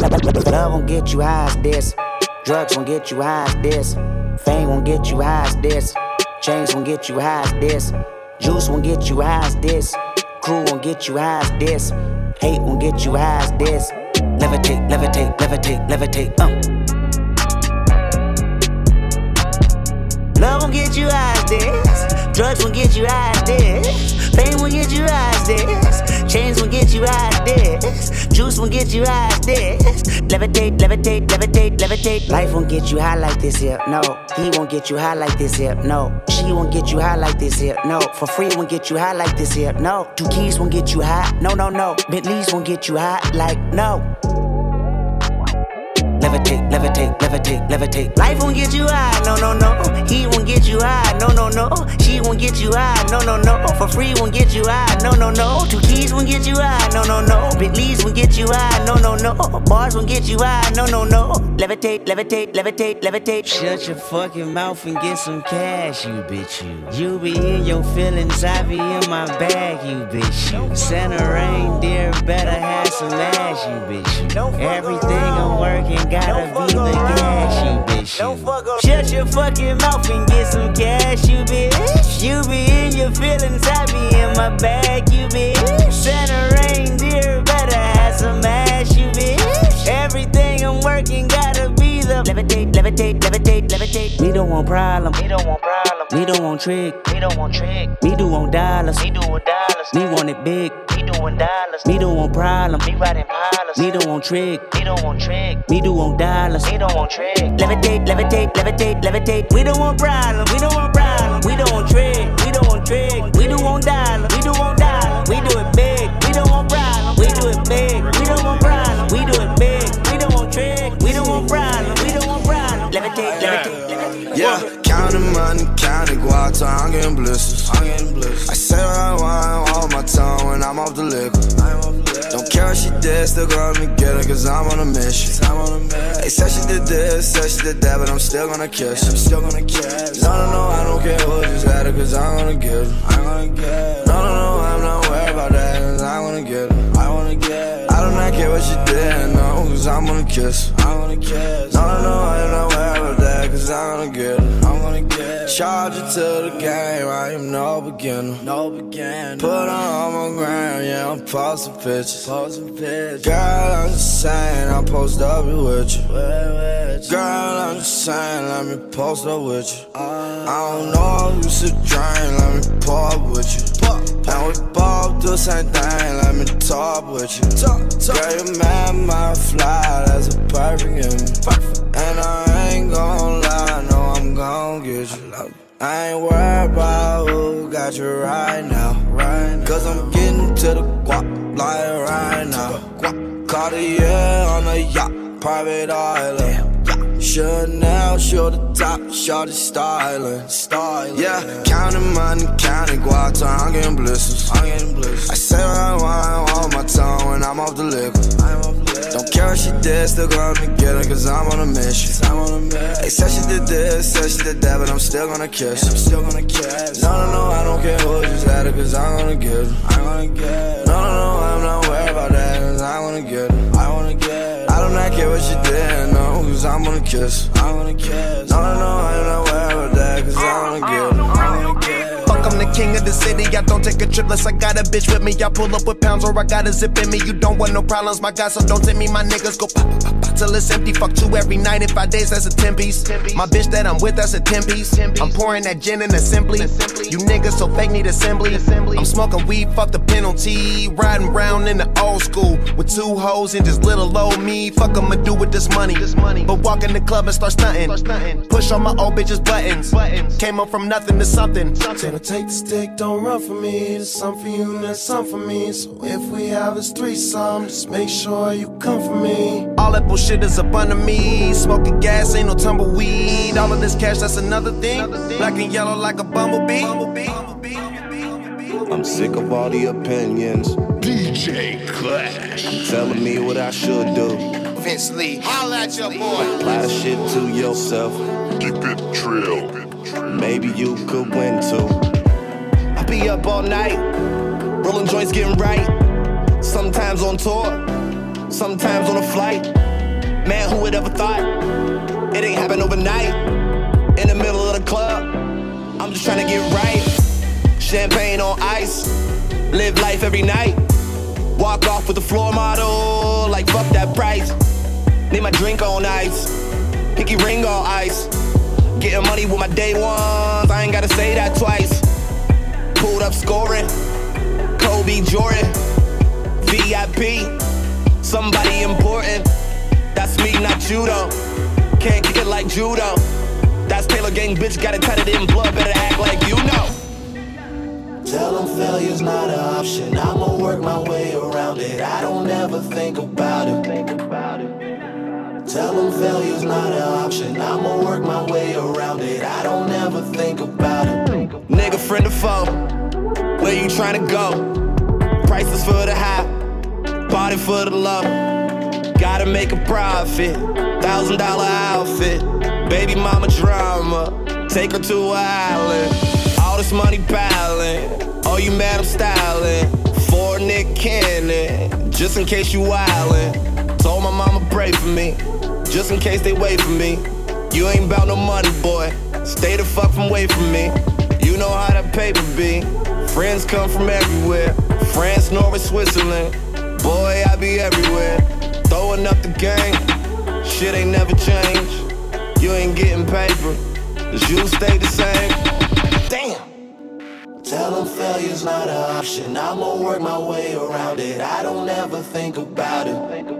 Love won't get you high as this. Drugs won't get you high as this. Fame won't get you high as this. Chains won't get you high as this. Juice won't get you high as this. Crew won't get you high as this. Hate won't get you high as this. Levitate, levitate, levitate, levitate, um. Love won't get you high as this. Drugs won't get you high as this. Fame won't get you high as this. Chains won't get you as this. Juice won't get you as this. Levitate, levitate, levitate, levitate. Life won't get you high like this here. No, he won't get you high like this here. No, she won't get you high like this here. No, for free won't get you high like this here. No, two keys won't get you high. No, no, no. Bentleys won't get you high like no. Levitate, levitate, levitate, levitate. Life won't get you high, no, no, no. He won't get you high, no, no, no. She won't get you high. No, no, no. For free won't get you high. No, no, no. Two keys won't get you high. No, no, no. Bentleys won't get you high. No, no, no. Bars won't get you high. No, no, no. Levitate, levitate, levitate, levitate. Shut your fucking mouth and get some cash, you bitch. You. You be in your feelings, I be in my bag, you bitch. You. Santa reindeer better have some ass, you bitch. You. Everything I'm working gotta be the gas, you bitch. You. Shut your fucking mouth and get some cash, you bitch. You be in your feelings, I be in my bag, you bitch. Santa reindeer better have some ass, you bitch. Everything I'm working gotta be the levitate, levitate, levitate, levitate. We don't want problem. Me don't want problem. Me don't want trick. Me don't want trick. Me do want dollars. Me do want dollars. Me want it big. Me doing dollars. Me don't want problem. Me riding pilots. Me don't want trick. Me don't want trick. Me do want dollars. Me don't want trick. Levitate, levitate, levitate, levitate. We don't want problem. We don't want problem. We don't want trick. We don't want trick. We do want dollars. We do want guap till I'm getting blisters. I'm getting blisters. I say what I want, hold my tongue when I'm off the liquor. Don't care if she did, still gonna get her, cause I'm on a mission. They said she did this, said she did that, but I'm still gonna kiss her. I'm still gonna kiss No, no, no, I don't care who just had her, cause I'm gonna get her. I'm gonna get her. No, no, no, I'm not worried about that, cause I'm gonna get her. I wanna get her. I do not care what she did, no, cause I'm gonna kiss. I'm gonna kiss No, no, no, I'm not worried about that, cause I'm gonna get her. I'm gonna get her. Charge it to the game, I am no beginner. No beginner. Put her on my ground, yeah, I'm posting pictures. Posting pictures. Girl, I'm just saying, I'm post up with you. Girl, I'm just saying, let me post up with you. Uh. I don't know if you should drain, let me pour up with you. And we both do the same thing, let me talk with you. Girl, you mad, my fly, that's a perfect gimme. And I ain't gon' lie, no, I'm gon' get you. I ain't worried about who got you right now, right now. Cause I'm getting to the guap like right now. Cartier on a yacht, private island. Chanel, show the top, shorty styling, styling. Yeah, counting money, counting guap till I'm getting blisters. I'm getting blisters. I say what I want, hold my tongue when I'm off the liquor. Don't care if she did, still gonna get her, cause I'm on a mission. I'm on a mission. They said she did this, said she did that, but I'm still gonna kiss her. I'm still gonna kiss No, no, no, I don't care who just had her, cause I'm gonna get her. I'm gonna get her. No, no, no, I'm not worried about that, cause I wanna get her. I wanna get her. I do not care what she did, no, cause I'm gonna kiss. I'm gonna kiss No, no, no, I'm not worried about that, cause I wanna get. Fuck, I'm the king of the city. I don't take a trip unless I got a bitch with me. I pull up with pounds or I got a zip in me. You don't want no problems, my guy, so don't take me. My niggas go pop, pop, pop, pop till it's empty. Fuck two every night in five days, that's a 10 piece. My bitch that I'm with, that's a 10 piece. I'm pouring that gin in assembly. You niggas so fake need assembly. I'm smoking weed, fuck the penalty. Riding round in the old school with two hoes and just little old me. Fuck I'ma do with this money. But walk in the club and start stunting. Push on my old bitches buttons. Came up from nothing to something. Gonna take the stick, don't run for me. There's some for you and there's some for me. So if we have this threesome, just make sure you come for me. All that bullshit is up under me. Smoking gas, ain't no tumbleweed. All of this cash, that's another thing. Black and yellow like a bumblebee. I'm sick of all the opinions. DJ Clash. Telling me what I should do. Vince Lee, holla at your boy. Apply shit to yourself. Keep it trill. Maybe you could win too. Be up all night, rolling joints, getting right. Sometimes on tour, sometimes on a flight. Man, who would ever thought it ain't happen overnight? In the middle of the club, I'm just trying to get right. Champagne on ice, live life every night. Walk off with the floor model, like fuck that price. Need my drink on ice, pinky ring on ice. Getting money with my day ones, I ain't gotta say that twice. Pulled up scoring, Kobe Jordan, VIP, somebody important. That's me, not though. Can't kick it like judo. That's Taylor Gang, bitch, got it tatted in blood, better act like you know. Tell them failure's not an option. I'ma work my way around it. I don't ever think about it. Tell them failure's not an option. I'ma work my way around it. I don't ever think about it. Nigga friend or foe? Where you trying to go? Prices for the high, party for the low. Gotta make a profit, thousand dollar outfit. Baby mama drama, take her to an island. All this money piling, oh you mad I'm styling. For Nick Cannon, just in case you wildin'. Mama pray for me, just in case they wait for me. You ain't bout no money, boy. Stay the fuck from away from me. You know how that paper be. Friends come from everywhere. France, Norway, Switzerland. Boy, I be everywhere. Throwing up the game. Shit ain't never changed. You ain't getting paper. Cause you stay the same. Damn. Tell them failure's not an option. I'ma work my way around it. I don't ever think about it.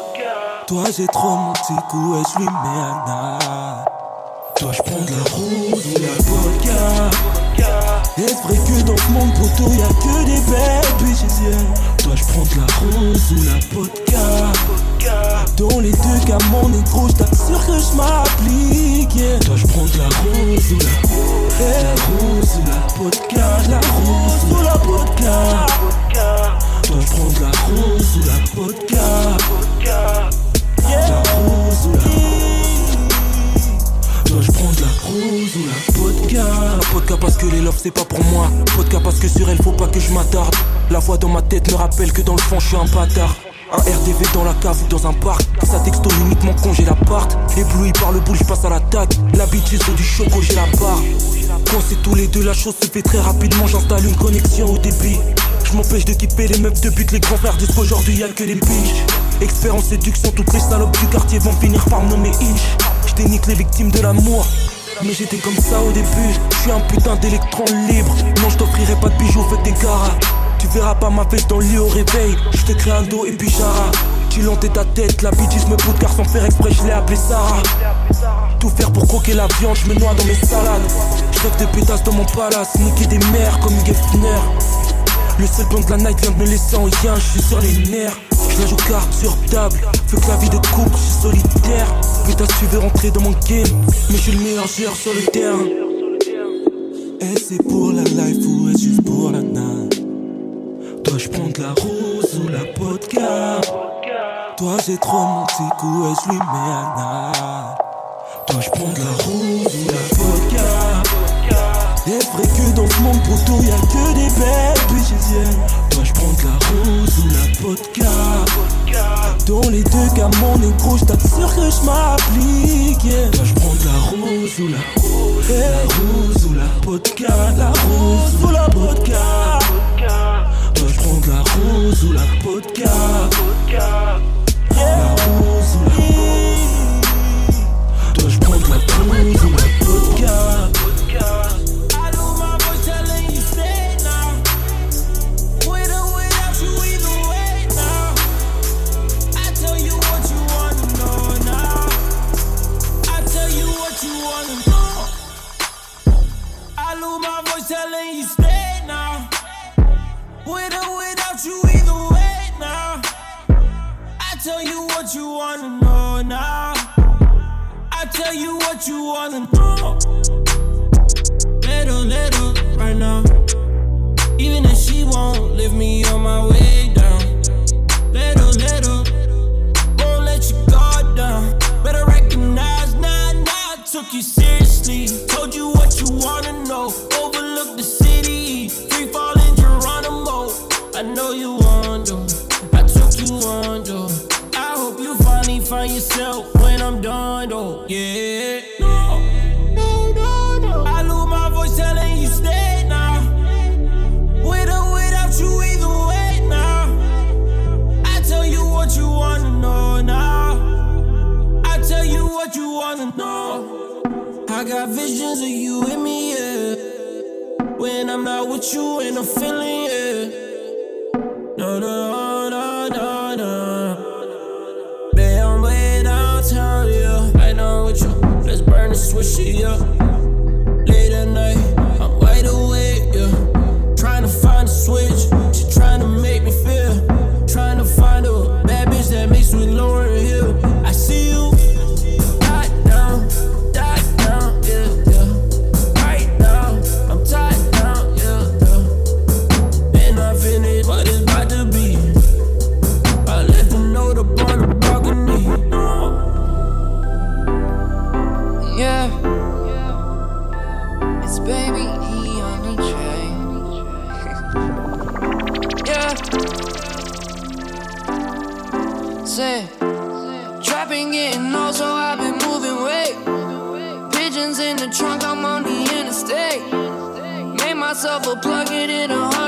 Toi j'ai trop mon petit coup et je lui mets un nana Dois-je prendre la rose ou la vodka Est-ce vrai que dans ce monde poteau y'a que des belles bitches yeah. Dois-je prendre la rose ou la vodka. Dans les deux cas mon négro j't'assure que je m'applique yeah. Dois-je prendre la rose ou la La rose ou la vodka. La rose ou la vodka. Dois-je prendre la rose ou la vodka La rose ou la Dois-je la rose la vodka parce que les love c'est pas pour moi Vodka parce que sur elle faut pas que je m'attarde La voix dans ma tête me rappelle que dans le fond je suis un bâtard un RDV dans la cave ou dans un parc Ça texto uniquement quand j'ai l'appart Ébloui par le boule, je passe à l'attaque La bitch c'est du choco, j'ai la barre Quand c'est tous les deux, la chose se fait très rapidement J'installe une connexion au débit Je m'empêche de kipper les meufs de but Les grands frères disent qu'aujourd'hui y'a que des biches Expert en séduction, toutes les salopes du quartier vont finir par me nommer Inch Je dénique les victimes de l'amour mais j'étais comme ça au début, je suis un putain d'électron libre Non je t'offrirai pas de bijoux, fais des caras tu verras pas ma face dans le lit au réveil. Je crée un dos et puis Chara. Tu lentais ta tête, la bitch me poutre car sans faire exprès, je l'ai appelé Sarah. Tout faire pour croquer la viande, je me noie dans mes salades. Je rêve des pétasses dans mon palace, niquer des mères comme Hugues Hefner. Le seul plan de la night vient de me laisser en rien, je suis sur les nerfs. Je joue carte sur table, veux que la vie de couple, je suis solitaire. Pétasse, tu veux rentrer dans mon game, mais je suis le meilleur joueur sur le terrain. Est-ce c'est pour la life ou est-ce juste pour la night? Dois-je prendre la rose ou la vodka Toi j'ai trop mon petit coup et je lui mets un art Dois-je prendre la rose ou la vodka dans ce monde poteau y'a que des belles bitches yeah. Dois-je prendre la rose ou la vodka. Dans les deux cas mon négro j't'assure que je m'applique yeah. Dois-je prendre la rose ou la La rose ou la vodka. La rose ou la vodka. Dois-je prendre la rose ou la vodka. La rose ou la Dois-je prendre la rose ou la vodka tell you what you wanna know. Little, little, right now. Even if she won't lift me on my way down. Little, little, won't let you go down. Better recognize now, now I took you seriously. Told you what you wanna know. Overlook the city, free falling Geronimo. I know you wonder, I took you under. I hope you finally find yourself I'm done though. Yeah. No. No, no, no. I lose my voice telling you stay now. With or without you, either way now. I tell you what you wanna know now. I tell you what you wanna know. I got visions of you in me, yeah. When I'm not with you and I'm feeling switch, yeah. Late myself a plug it in a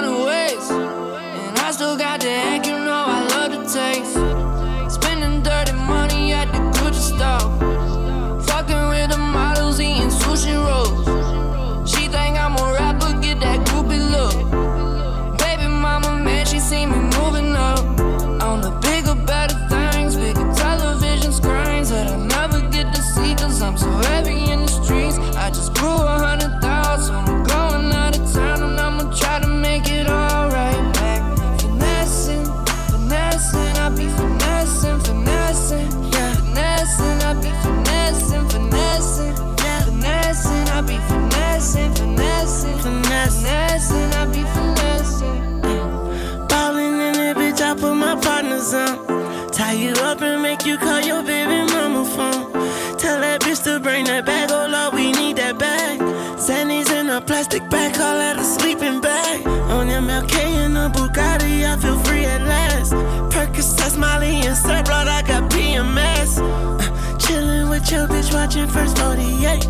on. Tie you up and make you call your baby mama phone. Tell that bitch to bring that bag, oh Lord, we need that bag. Xanny's in a plastic bag, call that a sleeping bag. On MLK in a Bugatti, I feel free at last. Percocet, Molly, and Sir Blood, I got PMS. Uh, chillin' with your bitch, watching First 48.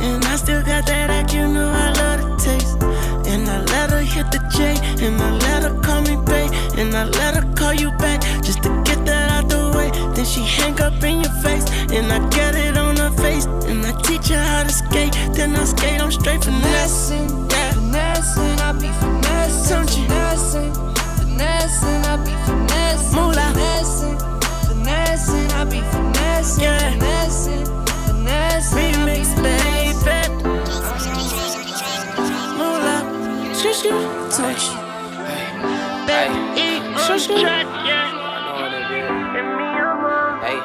And I still got that act, you know I love the taste. And I let her hit the J, and I let her call me babe, and I let her call you back just to get that out the way. Then she hang up in your face, and I get it on her face, and I teach her how to skate. Then I skate, I'm straight finessing, yeah. Finessing, I be finessing, finessing, finessing, I be finessing, Moolah. finessing, finessing, I be finessing, Yeah. finessing, finessing, I be Remix, baby. Moolah, shoo shoo, touch. Hey, Shoo, yeah. hey,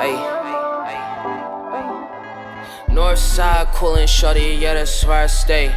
hey, hey. North side coolin' shorty, yeah, that's where I stay.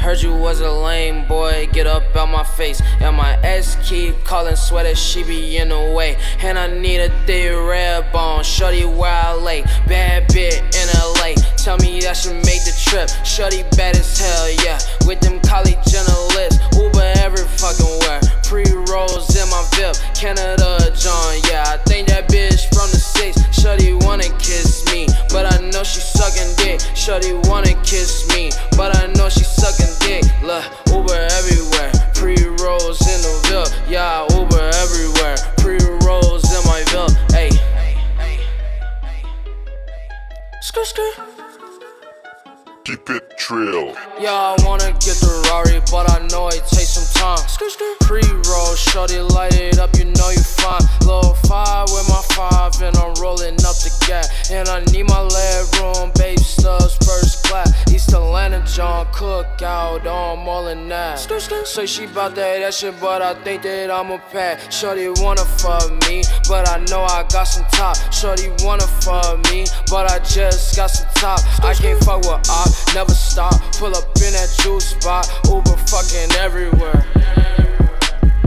Heard you was a lame boy, get up out my face. And my ex keep calling, that she be in the way. And I need a thick red bone, shorty where I lay. Bad bit in LA, tell me I should make the trip. Shorty bad as hell, yeah. With them college journalists, Uber every fucking where. Pre rolls in my VIP, Canada John, yeah. I think that bitch from the six. Shorty wanna kiss me, but I know she sucking dick. Shorty wanna kiss me, but I know she sucking dick. Look, Uber everywhere, pre rolls in the VIP, yeah. Uber everywhere, pre rolls in my VIP, hey. Skirt, skirt. Keep it trill. Yeah, I wanna get the Rari, but I know it takes some time. Pre roll, shorty, light it up, you know you fine. Low five with my five, and I'm rolling up the gas. And I need my leg room, babe stubs, first class. East Atlanta, John Cookout, oh, I'm all in that. Say she bout that, that shit, but I think that I'm a pack. Shorty wanna fuck me, but I know I got some top. Shorty wanna fuck me, but I just got some top. I can't fuck with op, never stop. Pull up in that juice spot, Uber fucking everywhere.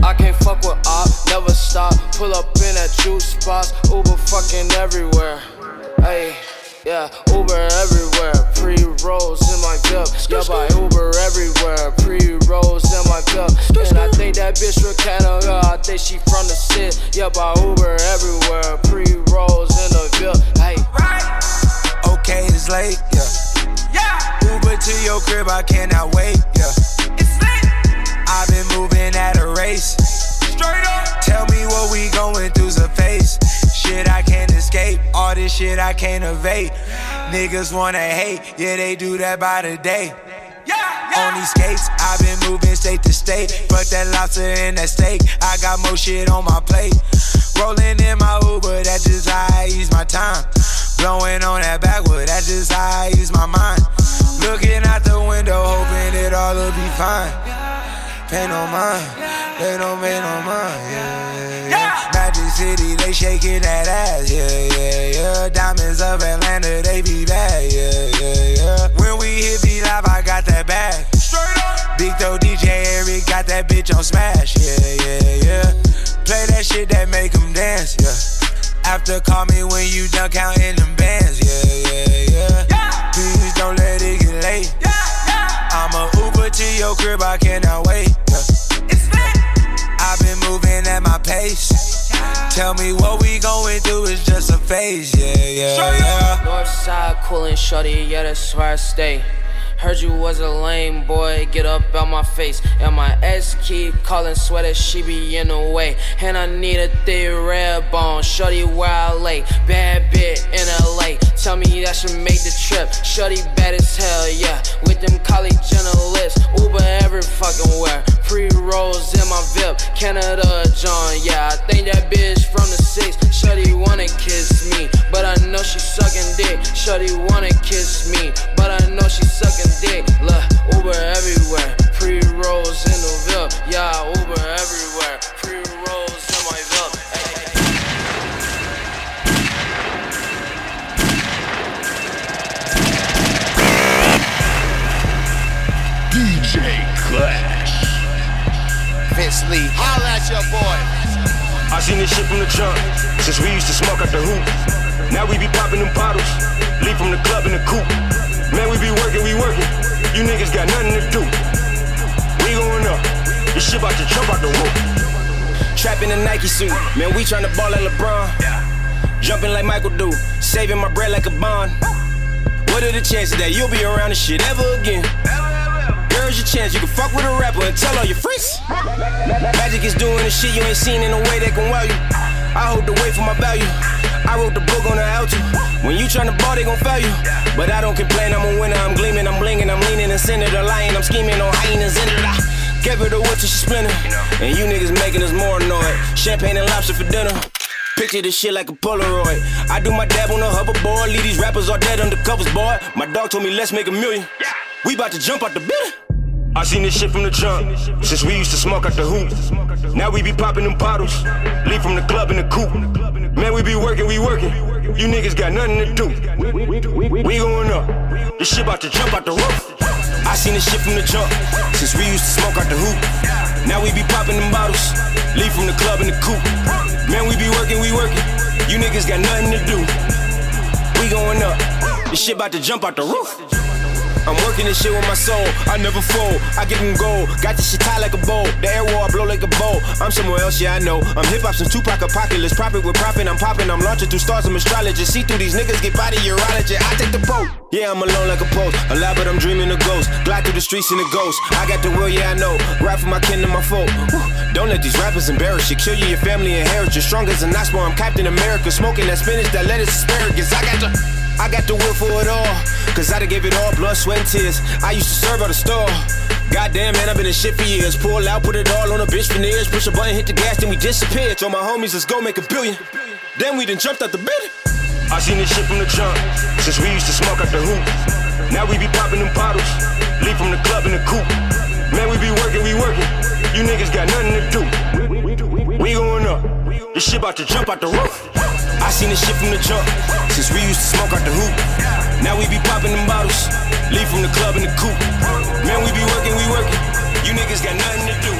I can't fuck with op, never stop. Pull up in that juice spots, Uber fucking everywhere. Hey, yeah, Uber everywhere. Pre rolls in my VIP, yeah, by Uber everywhere. Pre rolls in my VIP, and I think that bitch from Canada. I think she from the city, yeah, by Uber everywhere. Pre rolls in the VIP, hey. Okay, it's late, yeah. Yeah. Uber to your crib, I cannot wait, yeah. It's. I've been moving at a race. Straight up. Tell me what we going through's a face. Shit I can't escape, all this shit I can't evade. Niggas wanna hate, yeah, they do that by the day. On these skates, I've been moving state to state. Fuck that lobster and that steak. I got more shit on my plate. Rolling in my Uber, that's just how I ease my time. Blowing on that backwood, that's just how I ease my mind. Looking out the window, hoping it all will be fine. Pay no mind, they don't pay no mind, yeah, yeah. Magic City, they shaking that ass, yeah, yeah, yeah. Diamonds of Atlanta, they be bad, yeah, yeah, yeah. When we hit be live, I got that bag. Straight up. Big Though DJ Eric got that bitch on smash, yeah, yeah, yeah. Play that shit that make them dance, yeah. After call me when you done counting them bands, yeah, yeah, yeah. Please don't let it get late. Yeah. I'ma Uber to your crib, I cannot wait. Tell me what we going through is just a phase, yeah, yeah, yeah. North side coolin' shorty, yeah, that's where I stay. Heard you was a lame boy, get up out my face. And my ex keep calling sweater, she be in the way. And I need a thick red bone, shorty where I lay. Bad bit in LA, tell me that should make the trip. Shorty bad as hell, yeah. With them college journalists, Uber every fucking where. Pre rolls in my VIP, Canada John, yeah. I think that bitch from the six. Shorty wanna kiss me, but I know she sucking dick. Shorty wanna kiss me, but I know she sucking dick. Look, Uber everywhere. Pre rolls in the VIP. Yeah, Uber everywhere. Pre rolls in my VIP. DJ Clash. Vince Lee, holla at your boy. I seen this shit from the trunk since we used to smoke out the hoop. Now we be popping them bottles, leave from the club in the coupe. Man, we be working, we working. You niggas got nothing to do. We going up, this shit about to jump out the roof. Trap in a Nike suit, man, we trying to ball like LeBron. Jumping like Michael do, saving my bread like a bond. What are the chances that you'll be around this shit ever again? Here's your chance, you can fuck with a rapper and tell all your freaks. Magic is doing the shit you ain't seen in a way that can wow you. I hold the weight for my value. I wrote the book on the altar. When you tryna ball, they gon' fail you. But I don't complain, I'm a winner, I'm gleaming, I'm blinging, I'm leaning and center the lion, I'm scheming on hyenas in it. I Gave her the wood she splinter. And you niggas making us more annoyed. Champagne and lobster for dinner. Picture this shit like a Polaroid. I do my dab on a hoverboard. Leave these rappers all dead under covers, boy. My dog told me let's make a million. We about to jump out the building. I seen this shit from the jump, since we used to smoke out the hoop. Now we be popping them bottles, leave from the club in the coupe. Man, we be working, we working. You niggas got nothing to do. We going up, this shit about to jump out the roof. I seen this shit from the jump, since we used to smoke out the hoop. Now we be popping them bottles, leave from the club in the coupe. Man, we be working, we working. You niggas got nothing to do. We going up, this shit about to jump out the roof. I'm working this shit with my soul. I never fold. I get them gold. Got this shit tied like a bow. The air war I blow like a bow. I'm somewhere else, yeah I know. I'm hip hop since Tupac apocalypse. Profit with profit. I'm popping. I'm launching through stars. I'm astrologist. See through these niggas. Get body urology. I take the boat. Yeah, I'm alone like a post. Alive, but I'm dreaming of ghosts. Glide through the streets in a ghost. I got the will, yeah I know. Rap for my kin and my folk. Don't let these rappers embarrass you. Kill you, your family, inherit you. Strong as an iceberg. I'm Captain America. Smoking that spinach, that lettuce, asparagus. I got the. I got the will for it all. Cause I done gave it all, blood, sweat, and tears. I used to serve at the store. Goddamn, man, I've been in shit for years. Pull out, put it all on a bitch veneers. Push a button, hit the gas, then we disappeared. Told my homies, let's go make a billion. Then we done jumped out the building. I seen this shit from the jump, since we used to smoke out the hoop. Now we be popping them bottles, leave from the club in the coupe. Man, we be working, we working. You niggas got nothing to do. We going up, this shit about to jump out the roof. I seen this shit from the jump, since we used to smoke out the hoop. Now we be popping them bottles, leave from the club in the coupe. Man, we be working, we working. You niggas got nothing to do.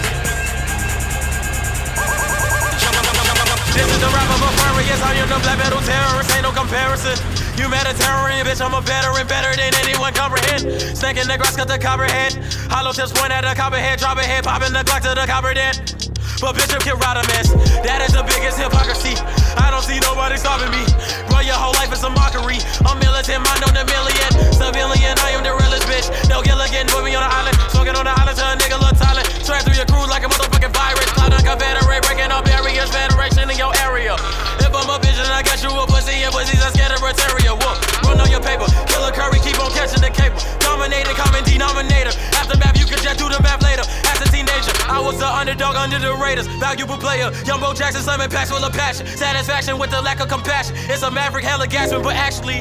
This is the rap of rapper Aquarius, I am the black metal terrorist, ain't no comparison. Humanitarian, bitch, I'm a veteran, better than anyone comprehend. Snake in the grass, got the copperhead. Hollow tips point at the copperhead, drop a head, popping the Glock to the copper dead. But bitch, I'm ride a mess. That is the biggest hypocrisy. I don't see nobody stopping me. Bro, your whole life is a mockery. I'm militant, mind on the million. Civilian, I am the realest bitch. No Gilligan, put me on the island. Smoking on the island till a nigga look silent. Straight through your crew like a motherfucking virus. Cloud and Confederate, breaking up barriers. Federation in your area. If I'm a bitch, then I got you a pussy. And pussies are scared of Rotarian. Whoop, run on your paper. Killer Curry, keep on catching the cable. Dominated, common denominator. Aftermath, Underdog under the Raiders, valuable player. Young Bo Jackson slamming packs full of passion. Satisfaction with the lack of compassion. It's a maverick, hella gasping, but actually.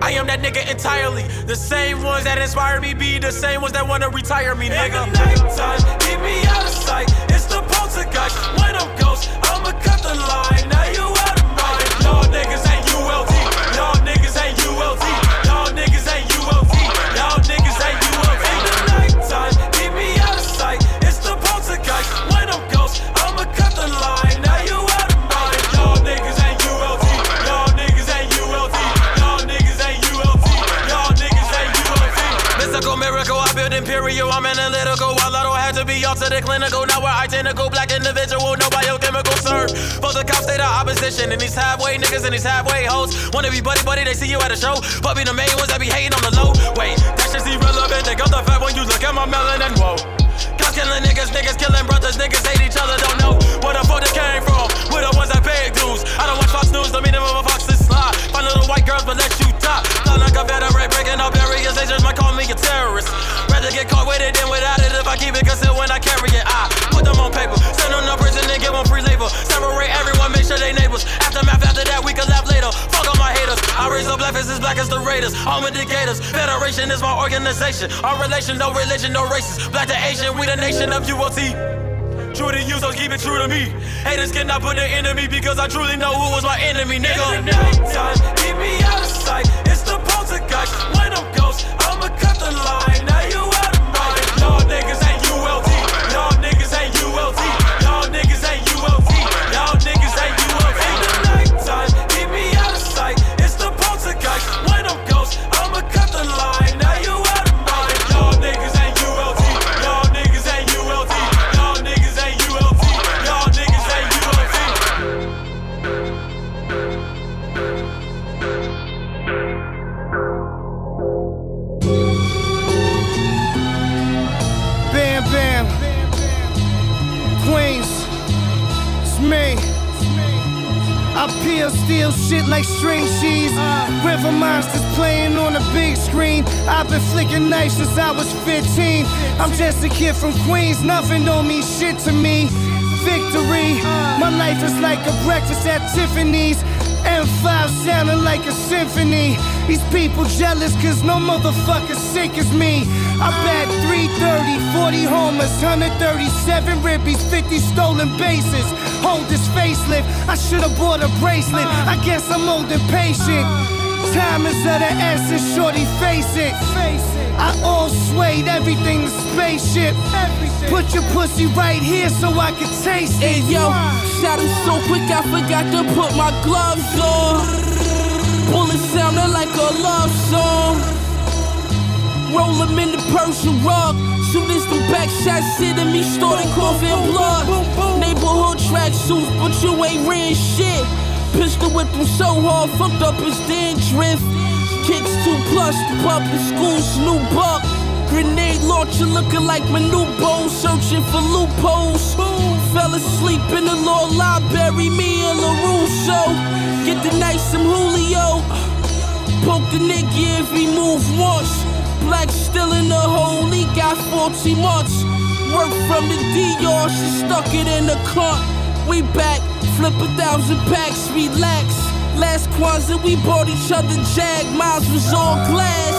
I am that nigga entirely. The same ones that inspire me be the same ones that wanna retire me, nigga. In the nighttime, keep me out of sight. It's the poltergeist. When I'm ghost, I'ma cut the line. Now you out of mind. Y'all niggas Imperial. I'm analytical. While I don't have to be all to the clinical. Now we're identical. Black individual, no biochemical serve. For the cops, they the opposition. And these halfway niggas and these halfway hoes. Wanna be buddy buddy, they see you at a show. But be the main ones that be hating on the low. Wait, that shit's irrelevant. They got the fat when you look at my melanin. Whoa. Cops killing niggas, niggas killing brothers, niggas hate each other, don't know where the fuck they came from. We're the ones that pay dues. I don't watch Fox News, the meaning of a fox is slide. Find little white girls, but let you die. Fly like a veteran, breaking up barriers, they just might call me a terrorist. Rather get caught with it than without it if I keep it concealed when I carry it. I put them on paper, send them to prison and give them free labor. Separate everyone, make sure they neighbors. Aftermath, after that, we laugh later. Fuck all my haters. I raise up black faces, black as the Raiders. Home indicators. Federation is my organization. Our relation, no religion, no races. Black to Asian, we the nation of UOT. True to you, so keep it true to me. Haters cannot put the enemy because I truly know who was my enemy, nigga. In the nighttime, keep me out of sight. It's the poltergeist. When I'm ghost, I'ma cut the line. Now you. Y'all niggas shit like string cheese. Uh. River monsters playing on the big screen. I've been flicking knives since I was 15. I'm just a kid from Queens, nothing don't mean shit to me. Victory, uh. my life is like a breakfast at Tiffany's. M5 sounding like a symphony. These people jealous cause no motherfucker sick as me. I bat 330, 40 homers, 137 ribbies, 50 stolen bases. Hold this facelift, I should've bought a bracelet. I guess I'm old and patient. Time is of the essence, shorty, face it. I all swayed everything to spaceship. Put your pussy right here so I can taste it. Yo, shot him so quick I forgot to put my gloves on. Bullets sounding like a love song. Roll him in the Persian rug. Soon as the back shots hit him, he started coughing blood. Neighborhood track suits, but you ain't ran shit. Pistol whipped him so hard, fucked up his dandruff. Kicks two plus, the public school's new buck. Grenade launcher looking like my new bow, searching for loopholes. Fell asleep in the law library, me and LaRusso. Get the night some Julio. Poke the nigga if he move once. Black still in the hole, he got 40 months. Work from the DR, she stuck it in the cunt. We back, flip a thousand packs, relax. Last Kwanzaa, we bought each other Jag, miles was all glass.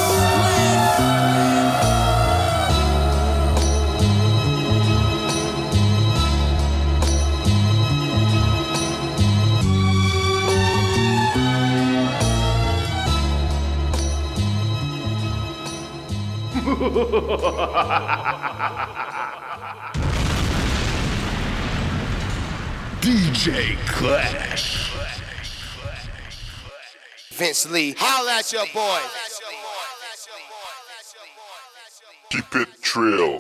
DJ Clash. Vince Lee, holla at your boy. Keep it trill.